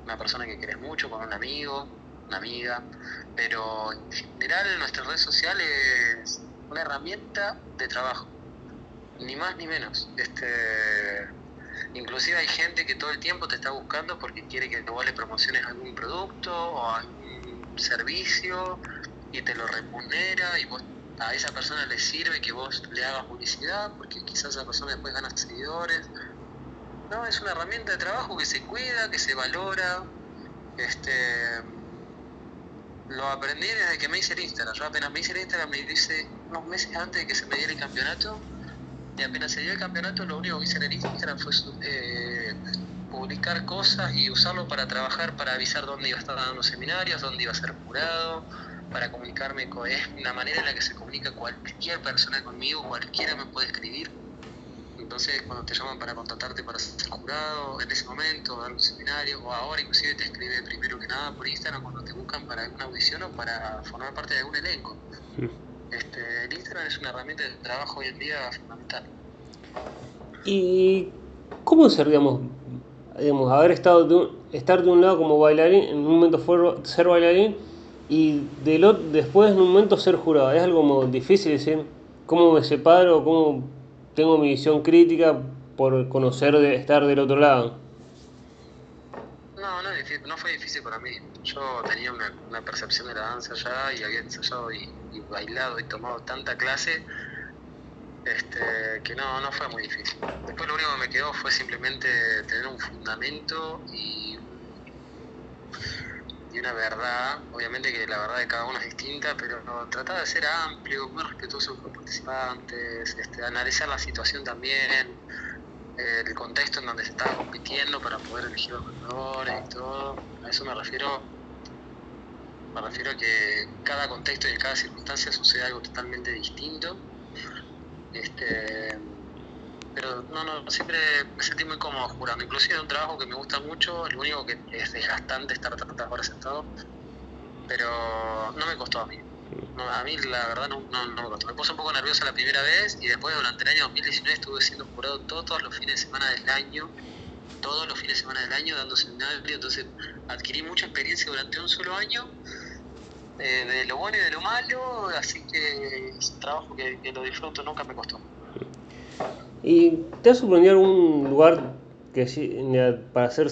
Speaker 2: una persona que querés mucho, con un amigo, una amiga, pero en general nuestra red social es una herramienta de trabajo, ni más ni menos. Este, inclusive hay gente que todo el tiempo te está buscando porque quiere que vos le promociones algún producto o algún servicio y te lo remunera y vos a esa persona le sirve que vos le hagas publicidad porque quizás esa persona después gana seguidores. No, es una herramienta de trabajo que se cuida, que se valora. Este, lo aprendí desde que me hice el Instagram. Yo apenas me hice el Instagram me hice unos meses antes de que se me diera el campeonato. Y apenas se dio el campeonato, lo único que hice en el Instagram fue eh, publicar cosas y usarlo para trabajar, para avisar dónde iba a estar dando seminarios, dónde iba a ser jurado, para comunicarme. Con, es una manera en la que se comunica cualquier persona conmigo, cualquiera me puede escribir entonces, cuando te llaman para contratarte para ser jurado, en ese momento, dar un seminario, o ahora inclusive te escribe primero que nada por Instagram cuando te buscan para alguna audición o para formar parte de algún elenco. Este, el Instagram es una herramienta de trabajo hoy en día fundamental.
Speaker 1: ¿Y cómo ser, digamos, digamos haber estado de estar de un lado como bailarín, en un momento ser bailarín, y de después en un momento ser jurado? Es algo como difícil decir, ¿cómo me separo? ¿Cómo tengo mi visión crítica por conocer de estar del otro lado.
Speaker 2: No, no, no fue difícil para mí. Yo tenía una, percepción de la danza ya y había ensayado y, bailado y tomado tanta clase este, que no, no fue muy difícil. Después lo único que me quedó fue simplemente tener un fundamento y y una verdad, obviamente que la verdad de cada uno es distinta, pero tratar de ser amplio, muy respetuoso con los participantes, este, analizar la situación también, el contexto en donde se estaba compitiendo para poder elegir los ganadores y todo. A eso me refiero, me refiero a que cada contexto y en cada circunstancia sucede algo totalmente distinto. Este, pero no, no, siempre me sentí muy cómodo jurando, inclusive un trabajo que me gusta mucho, lo único que es desgastante estar tantas horas sentado, pero no me costó a mí. a mí la verdad no, no, me costó. Me puse un poco nerviosa la primera vez y después durante el año 2019 estuve siendo jurado todos los fines de semana del año, todos los fines de semana del año dando seminarios, entonces adquirí mucha experiencia durante un solo año. Eh, de lo bueno y de lo malo, así que es un trabajo que lo disfruto, nunca me costó.
Speaker 1: ¿Y te ha sorprendido algún lugar que para hacer,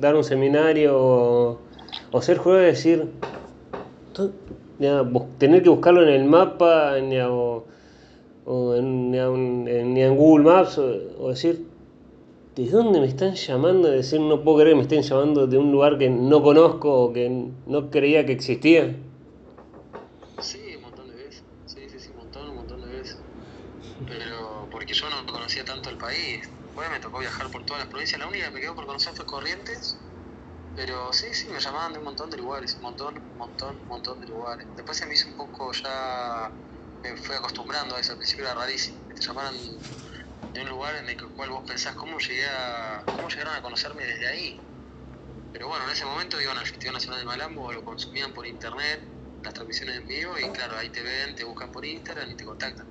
Speaker 1: dar un seminario o, ser jurado y decir, tener que buscarlo en el mapa o, en, en, Google Maps o, decir, ¿de dónde me están llamando? Decir, no puedo creer que me estén llamando de un lugar que no conozco o que no creía que existía.
Speaker 2: Sí, un montón de veces. Sí, sí, sí, un montón, un montón de veces. Pero porque yo no conocía tanto el país. Después me tocó viajar por todas las provincias. La única que me quedó por conocer fue Corrientes. Pero sí, sí, me llamaban de un montón de lugares, un montón, montón, montón de lugares. Después se me hizo un poco ya, me fui acostumbrando a eso, al principio era rarísimo, que te llamaran de un lugar en el cual vos pensás cómo llegué a, cómo llegaron a conocerme desde ahí. Pero bueno, en ese momento iban al Festival Nacional de Malambo, lo consumían por internet, las transmisiones en vivo, y claro, ahí te ven, te buscan por Instagram y te contactan.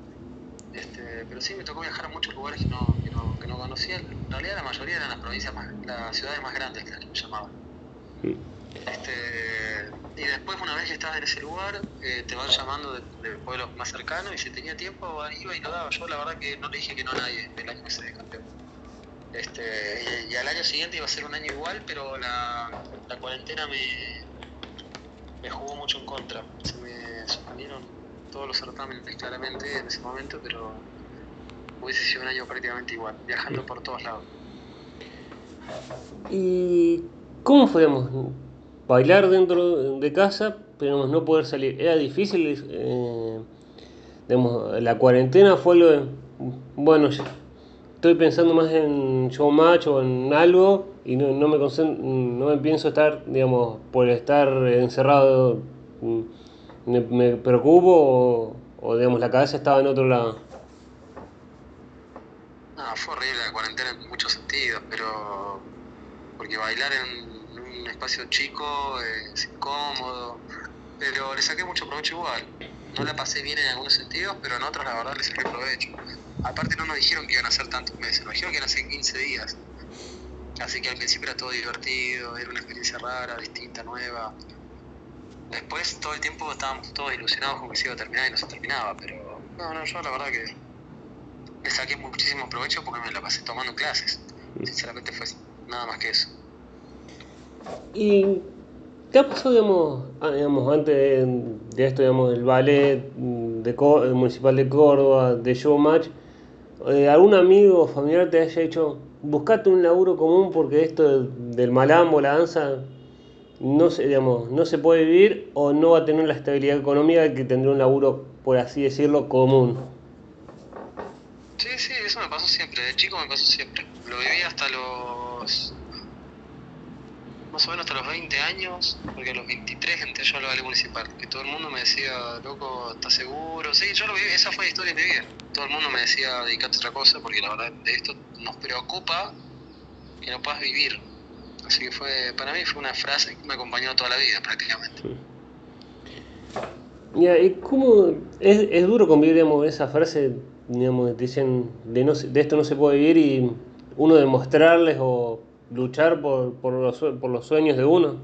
Speaker 2: Este, pero sí, me tocó viajar a muchos lugares que no, no, que no conocía. En realidad la mayoría eran las provincias más, las ciudades más grandes que me llamaban. Este, y después, una vez que estabas en ese lugar, eh, te van llamando de, pueblos más cercanos y si tenía tiempo iba y lo daba. Yo la verdad que no le dije que no a nadie el año ese de campeón. Este, y, al año siguiente iba a ser un año igual, pero la, la cuarentena me, me jugó mucho en contra. Se me suspendieron todos los certámenes claramente en ese momento, pero hubiese sido un año prácticamente igual, viajando por todos lados.
Speaker 1: ¿Y cómo fue, bailar dentro de casa, pero no poder salir? ¿Era difícil? Eh, la cuarentena fue lo de, bueno, estoy pensando más en showmatch o en algo y no, no me no me pienso estar, digamos, por estar encerrado mm, me, preocupo o, digamos, la cabeza estaba en otro lado?
Speaker 2: Fue horrible la cuarentena en muchos sentidos, pero porque bailar en un espacio chico es incómodo, pero le saqué mucho provecho igual. No la pasé bien en algunos sentidos, pero en otros la verdad le saqué provecho. Aparte no nos dijeron que iban a ser tantos meses, nos dijeron que iban a ser 15 días. Así que al principio era todo divertido, era una experiencia rara, distinta, nueva después todo el tiempo estábamos todos ilusionados con que se iba a terminar y no se terminaba, pero no, no, yo la verdad que le saqué muchísimo provecho porque me la pasé tomando clases. Sinceramente fue nada más que eso.
Speaker 1: ¿Y qué ha pasado, digamos, ah, digamos antes de, esto, digamos, del ballet de municipal de Córdoba, de Showmatch? Eh, ¿Algún amigo o familiar te haya dicho, buscate un laburo común porque esto del malambo, la danza, no se, digamos, no se puede vivir o no va a tener la estabilidad económica que tendría un laburo, por así decirlo, común.
Speaker 2: Sí, sí, eso me pasó siempre, de chico me pasó siempre. Lo viví hasta los. más o menos hasta los 20 años, porque a los 23 entré yo al ballet municipal. Que todo el mundo me decía, loco, ¿estás seguro? Sí, yo lo viví, esa fue la historia de mi vida. Todo el mundo me decía, dedicate a otra cosa, porque la verdad de esto nos preocupa que no puedas vivir Así que fue, para mí fue una frase que me acompañó toda la vida prácticamente.
Speaker 1: ¿y cómo es, es duro convivir digamos, esa frase, digamos, dicen, de, no, de esto no se puede vivir y uno demostrarles o luchar por, por, los, por los sueños de uno?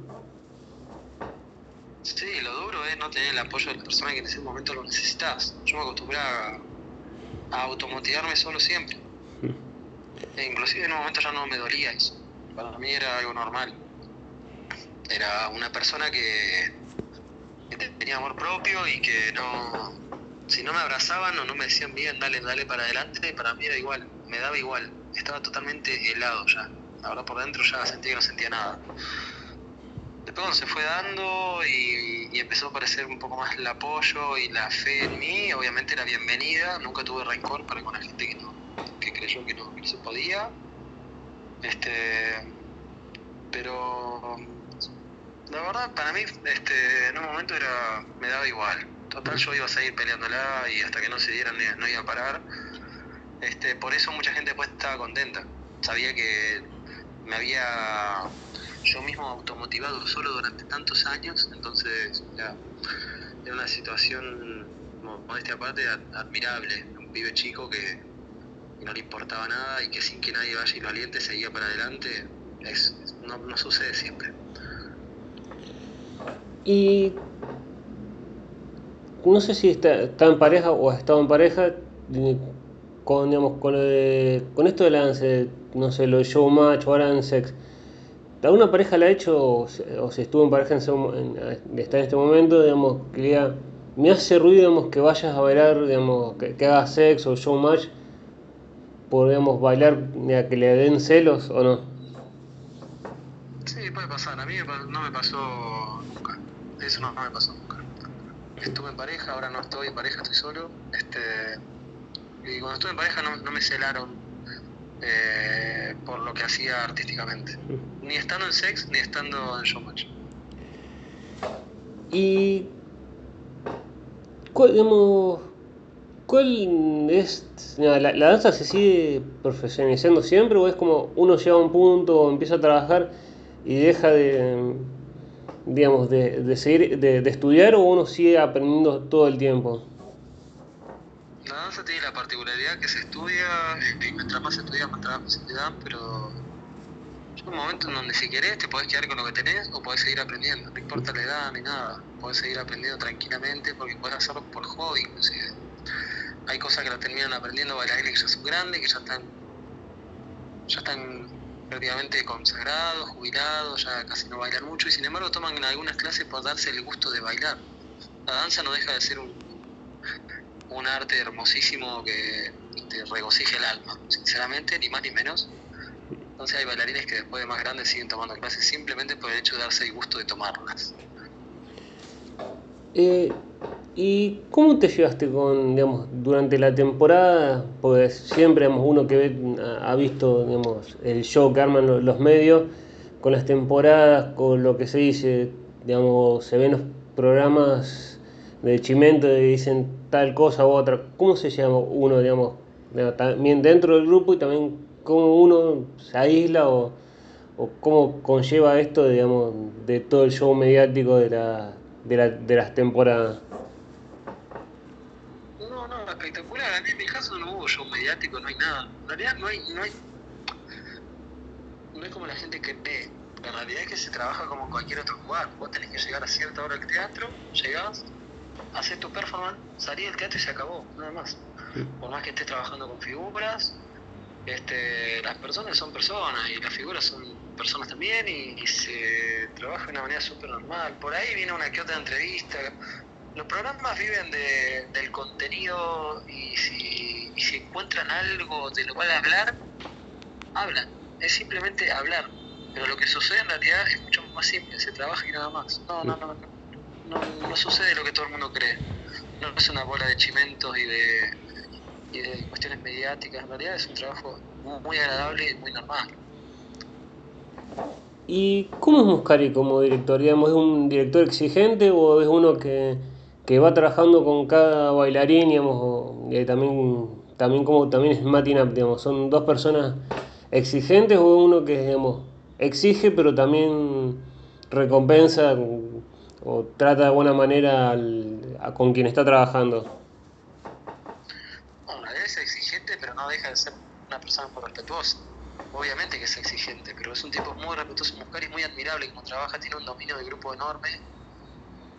Speaker 2: Sí, lo duro es no tener el apoyo de la persona que en ese momento lo necesitas. Yo me acostumbré a, a automotivarme solo siempre. E inclusive en un momento ya no me dolía eso para mí era algo normal. Era una persona que, tenía amor propio y que no, si no me abrazaban o no me decían bien, dale, dale para adelante, para mí era igual, me daba igual, estaba totalmente helado ya. Ahora por dentro ya sentía que no sentía nada. Después cuando se fue dando y, empezó a aparecer un poco más el apoyo y la fe en mí, obviamente era bienvenida, nunca tuve rencor para con la gente que no, que creyó que no, que no se podía este, pero la verdad para mí este, en un momento era me daba igual. Total yo iba a seguir peleándola y hasta que no se dieran no iba a parar. Este, por eso mucha gente después estaba contenta. Sabía que me había yo mismo automotivado solo durante tantos años, entonces ya, era una situación, modestia aparte, admirable. Un pibe chico que, no le importaba nada y que sin que nadie vaya y lo aliente seguía para adelante, es, no, no sucede siempre.
Speaker 1: Y no sé si está, está en pareja o ha estado en pareja con, digamos, con, con esto de lance, no sé, lo de showmatch o ahora en sex. ¿Alguna pareja le ha hecho o, si estuvo en pareja en, está en este momento, digamos, que diga, me hace ruido digamos, que vayas a bailar, digamos, que, hagas sex o showmatch podemos bailar que le den celos o no?
Speaker 2: Sí, puede pasar. A mí no me pasó nunca. Eso no, me pasó. Estuve en pareja, ahora no estoy en pareja, estoy solo. Este, y cuando estuve en pareja no, me celaron eh, por lo que hacía artísticamente. Ni estando en Sex, ni estando en Showmatch.
Speaker 1: Y. ¿Cuál, digamos, cuál es. La, la, danza se sigue profesionalizando siempre o es como uno llega a un punto, empieza a trabajar y deja de. Digamos, de, de seguir, de, de estudiar o uno sigue aprendiendo todo el tiempo?
Speaker 2: La danza tiene la particularidad que se estudia, y mientras más estudias, más trabajo se te dan, pero un momento en donde si querés te podés quedar con lo que tenés o podés seguir aprendiendo, no importa la edad ni nada, podés seguir aprendiendo tranquilamente porque podés hacerlo por hobby inclusive. Hay cosas que las terminan aprendiendo bailarines que ya son grandes, que ya están, ya están prácticamente consagrados, jubilados, ya casi no bailan mucho y sin embargo toman algunas clases por darse el gusto de bailar. La danza no deja de ser un, arte hermosísimo que te regocija el alma, sinceramente, ni más ni menos entonces hay bailarines que después de más grandes siguen tomando clases simplemente por el hecho de darse el gusto de tomarlas.
Speaker 1: Eh, ¿Y cómo te llevaste con, digamos, durante la temporada? Pues siempre, digamos, uno que ve, ha visto, digamos, el show que arman los medios, con las temporadas, con lo que se dice, digamos, se ven los programas de Chimento y dicen tal cosa u otra. ¿Cómo se llama uno, digamos, también dentro del grupo y también cómo uno se aísla o, o, cómo conlleva esto, digamos, de todo el show mediático de, la, de, la, de las temporadas.
Speaker 2: Espectacular. A mí en mi caso no hubo show mediático, no hay nada. En realidad no hay, no hay, no es como la gente que ve. La realidad es que se trabaja como en cualquier otro lugar. Vos tenés que llegar a cierta hora al teatro, llegás, haces tu performance, salís del teatro y se acabó, nada más. Por más que estés trabajando con figuras, este, las personas son personas y las figuras son personas también y, se trabaja de una manera súper normal. Por ahí viene una que otra entrevista. Los programas viven de, del contenido y si, encuentran algo de lo cual hablar, hablan. Es simplemente hablar. Pero lo que sucede en realidad es mucho más simple, se trabaja y nada más. No, no, no, no, no, sucede lo que todo el mundo cree. No es una bola de chimentos y de, y de cuestiones mediáticas, en realidad es un trabajo muy, agradable y muy normal.
Speaker 1: ¿Y cómo es Muscari como director? ¿Es un director exigente o es uno que, que va trabajando con cada bailarín, digamos, y también, también como también es Matinap, digamos, son dos personas exigentes o uno que, digamos, exige pero también recompensa o trata de buena manera con quien está trabajando?
Speaker 2: deja de ser una persona muy respetuosa. Obviamente que es exigente, pero es un tipo muy respetuoso. Es muy admirable como trabaja, tiene un dominio de grupo enorme,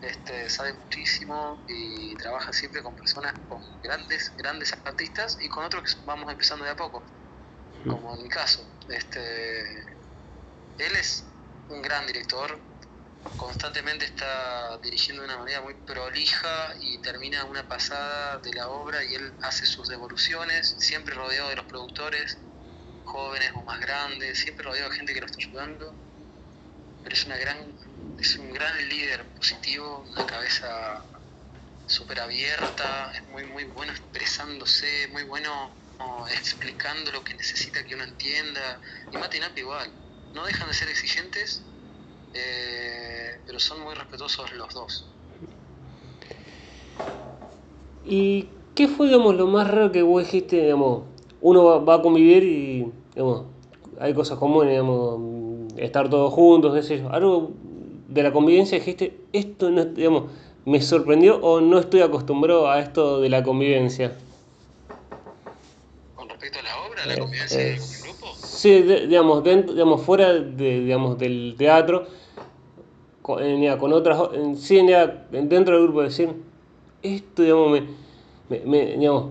Speaker 2: este, sabe muchísimo y trabaja siempre con personas, con grandes, grandes artistas y con otros que vamos empezando de a poco, como en mi caso. Este, él es un gran director, constantemente está dirigiendo de una manera muy prolija y termina una pasada de la obra y él hace sus devoluciones, siempre rodeado de los productores, jóvenes o más grandes, siempre rodeado de gente que lo está ayudando. Pero es una gran, es un gran líder positivo, una cabeza súper abierta, es muy muy bueno expresándose, muy bueno explicando lo que necesita que uno entienda. Y Matinap igual, no dejan de ser exigentes, eh, pero son muy respetuosos los dos.
Speaker 1: ¿Y qué fue, digamos, lo más raro que vos dijiste, digamos, uno va, a convivir y, hay cosas comunes, digamos, estar todos juntos, qué sé yo, algo de la convivencia dijiste, esto, no, digamos, me sorprendió o no estoy acostumbrado a esto de la convivencia?
Speaker 2: ¿Con respecto a la obra, la convivencia
Speaker 1: eh, grupo? Sí, digamos, dentro, digamos, fuera de, digamos, del teatro, con, eh, con otras, sí, dentro del grupo, decir, esto, digamos, me, me, digamos,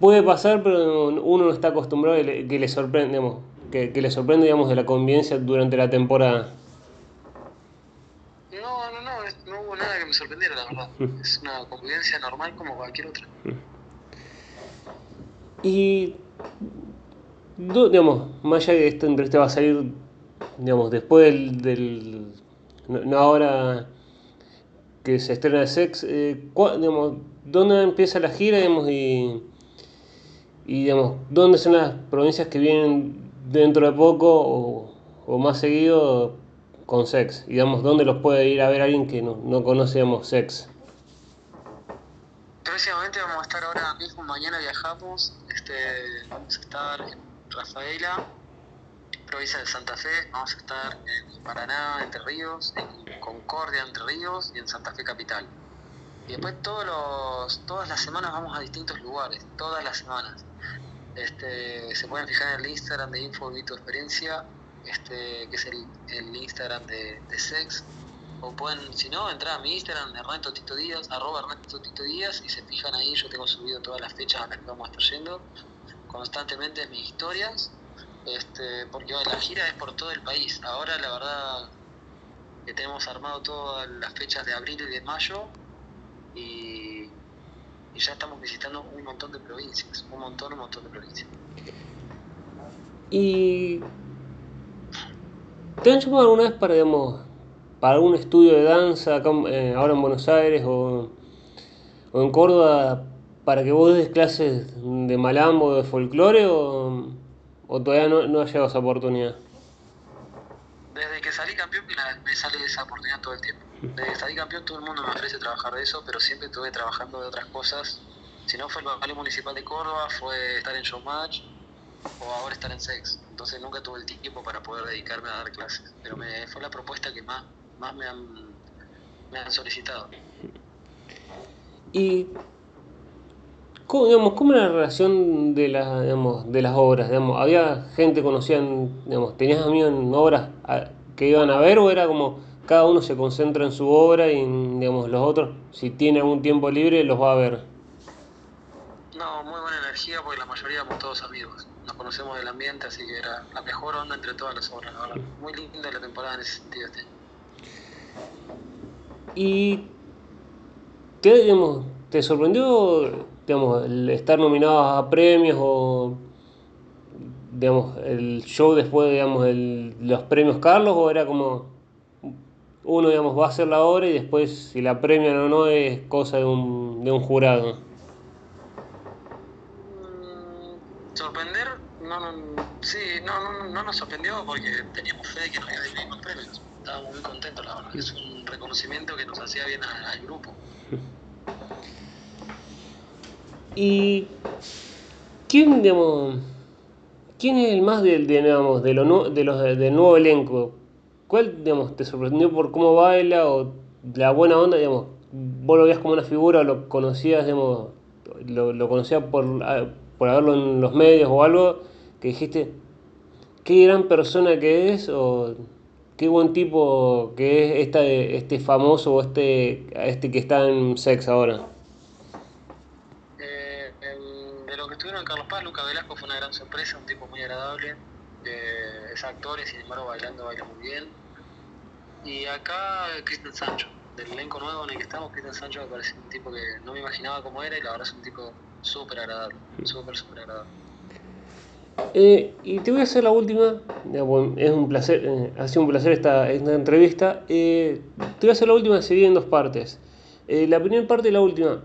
Speaker 1: puede pasar, pero uno no está acostumbrado a que le sorprende, digamos, que, que, le sorprende, digamos, de la convivencia durante la temporada.
Speaker 2: No, no, no, no hubo nada que me sorprendiera, la verdad. Es una convivencia normal como cualquier otra.
Speaker 1: Y, digamos, más allá de esta entrevista va a salir, digamos, después del, del no, ahora que se estrena Sex, eh, digamos, ¿dónde empieza la gira? Digamos, y, y digamos, ¿dónde son las provincias que vienen dentro de poco o, o más seguido con sex? Digamos, ¿dónde los puede ir a ver alguien que no, no conocemos sex?
Speaker 2: Próximamente vamos a estar ahora mismo, mañana viajamos, este, vamos a estar en Rafaela, provincia de Santa Fe, vamos a estar en Paraná, Entre Ríos, en Concordia, Entre Ríos y en Santa Fe Capital. Y después todos los, todas las semanas vamos a distintos lugares, todas las semanas. Este, se pueden fijar en el Instagram de Info Tu Experiencia, este, que es el, el Instagram de, de Sex, o pueden, si no, entrar a mi Instagram, Ernesto Tito Díaz, arroba Ernesto Tito Díaz, y se fijan ahí, yo tengo subido todas las fechas a las que vamos a yendo, constantemente en mis historias, este, porque la gira es por todo el país. Ahora la verdad que tenemos armado todas las fechas de abril y de mayo, y ya estamos visitando un montón de provincias, un montón, un montón de provincias.
Speaker 1: ¿Y te han llamado alguna vez para, digamos, para algún estudio de danza acá, eh, ahora en Buenos Aires o, o, en Córdoba para que vos des clases de malambo de folclore o, o todavía no, no, ha llegado esa oportunidad?
Speaker 2: Desde que salí campeón me sale esa oportunidad todo el tiempo. Desde que salí campeón todo el mundo me ofrece trabajar de eso, pero siempre estuve trabajando de otras cosas. Si no fue el ballet municipal de Córdoba, fue estar en Showmatch o ahora estar en Sex. Entonces nunca tuve el tiempo para poder dedicarme a dar clases. Pero me, fue la propuesta que más más me han, me han solicitado.
Speaker 1: Y ¿Cómo, digamos, ¿Cómo era la relación de, la, digamos, de las obras? Digamos, ¿Había gente conocida, digamos, tenías amigos en obras que iban a ver o era como cada uno se concentra en su obra y digamos, los otros, si tiene algún tiempo libre, los va a ver?
Speaker 2: No, muy buena energía porque la mayoría éramos todos amigos. Nos conocemos del ambiente, así que era la mejor onda entre todas las obras. Muy linda la temporada en ese sentido este
Speaker 1: ¿Y te, digamos, te sorprendió digamos, el estar nominado a premios o digamos, el show después digamos, el, los premios Carlos o era como uno digamos, va a hacer la obra y después si la premian o no es cosa de un, de un jurado?
Speaker 2: Mm, sorprender, no, no, sí, no, no, no nos sorprendió porque teníamos fe de que nos iba a ir los premios estábamos muy contentos, la verdad. Es un reconocimiento que nos hacía bien al, grupo.
Speaker 1: ¿Y quién, digamos, quién es el más del, de, digamos, de, lo, del nuevo elenco? ¿Cuál, digamos, te sorprendió por cómo baila o la buena onda, digamos? ¿Vos lo veías como una figura o lo conocías, digamos, lo, lo conocías por, por haberlo en los medios o algo que dijiste, qué gran persona que es o qué buen tipo que es esta, este famoso o este, este que está en sex ahora.
Speaker 2: Eh, de lo que estuvieron en Carlos Paz, Luca Velasco fue una gran sorpresa, un tipo muy agradable, eh, es actor y sin embargo bailando baila muy bien. Y acá Cristian Sancho, del elenco nuevo en el que estamos, Cristian Sancho me parece un tipo que no me imaginaba cómo era y la verdad es un tipo súper agradable, súper, súper agradable.
Speaker 1: Eh, y te voy a hacer la última, es un placer, eh, ha sido un placer esta, esta entrevista. Eh, te voy a hacer la última se en dos partes. La primera parte y la última.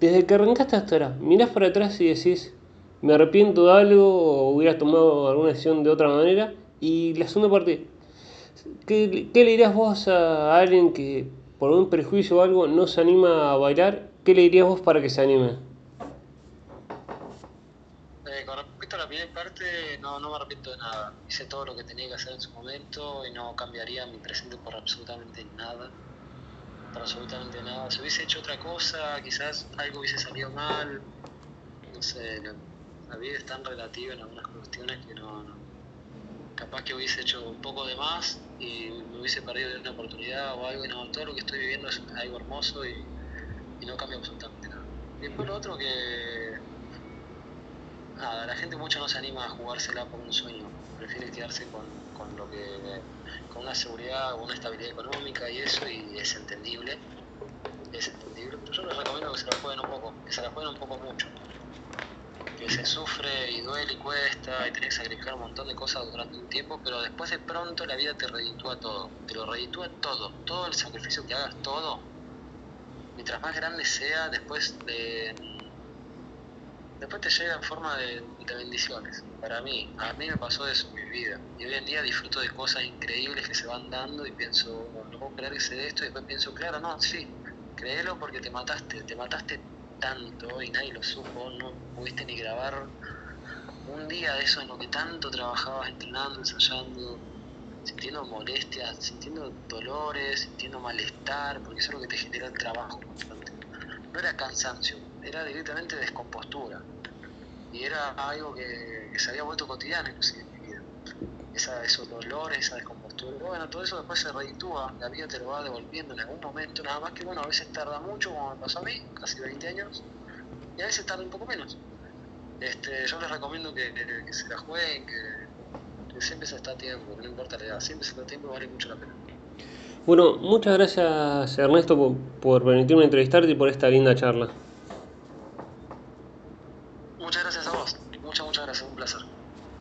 Speaker 1: Desde que arrancaste hasta ahora, mirás para atrás y decís, me arrepiento de algo o hubieras tomado alguna decisión de otra manera. Y la segunda parte, ¿qué, qué le dirías vos a alguien que por un prejuicio o algo no se anima a bailar? ¿Qué le dirías vos para que se anime?
Speaker 2: No, no me arrepiento de nada. Hice todo lo que tenía que hacer en su momento y no cambiaría mi presente por absolutamente nada. Por absolutamente nada. Si hubiese hecho otra cosa, quizás algo hubiese salido mal. No sé, la, vida es tan relativa en algunas cuestiones que no, Capaz que hubiese hecho un poco de más y me hubiese perdido una oportunidad o algo. Y no, todo lo que estoy viviendo es algo hermoso y, y no cambia absolutamente nada. Y después lo otro que la gente mucho no se anima a jugársela por un sueño, prefiere quedarse con, con lo que con una seguridad o una estabilidad económica y eso y es entendible, es entendible, pero yo les recomiendo que se la jueguen un poco, que se la jueguen un poco mucho, que se sufre y duele y cuesta y tenés que sacrificar un montón de cosas durante un tiempo, pero después de pronto la vida te reditúa todo, te lo reditúa todo, todo el sacrificio que hagas, todo, mientras más grande sea, después de después te llega en forma de, bendiciones. Para mí, a mí me pasó eso en mi vida. Y hoy en día disfruto de cosas increíbles que se van dando y pienso, no puedo creer que se dé esto. Y después pienso, claro, no, sí, créelo porque te mataste, te mataste tanto y nadie lo supo, no pudiste ni grabar un día de eso en lo que tanto trabajabas entrenando, ensayando, sintiendo molestias, sintiendo dolores, sintiendo malestar, porque eso es lo que te genera el trabajo constante. No era cansancio, era directamente descompostura. Y era algo que, se había vuelto cotidiano inclusive en mi vida. Esa, esos dolores, esa descompostura. Bueno, todo eso después se reditúa, la vida te lo va devolviendo en algún momento, nada más que bueno, a veces tarda mucho, como me pasó a mí, casi 20 años, y a veces tarda un poco menos. Este, yo les recomiendo que, se la jueguen, que, siempre se está a tiempo, no importa la edad, siempre se está a tiempo vale mucho la pena.
Speaker 1: Bueno, muchas gracias Ernesto por, por permitirme entrevistarte y por esta linda charla.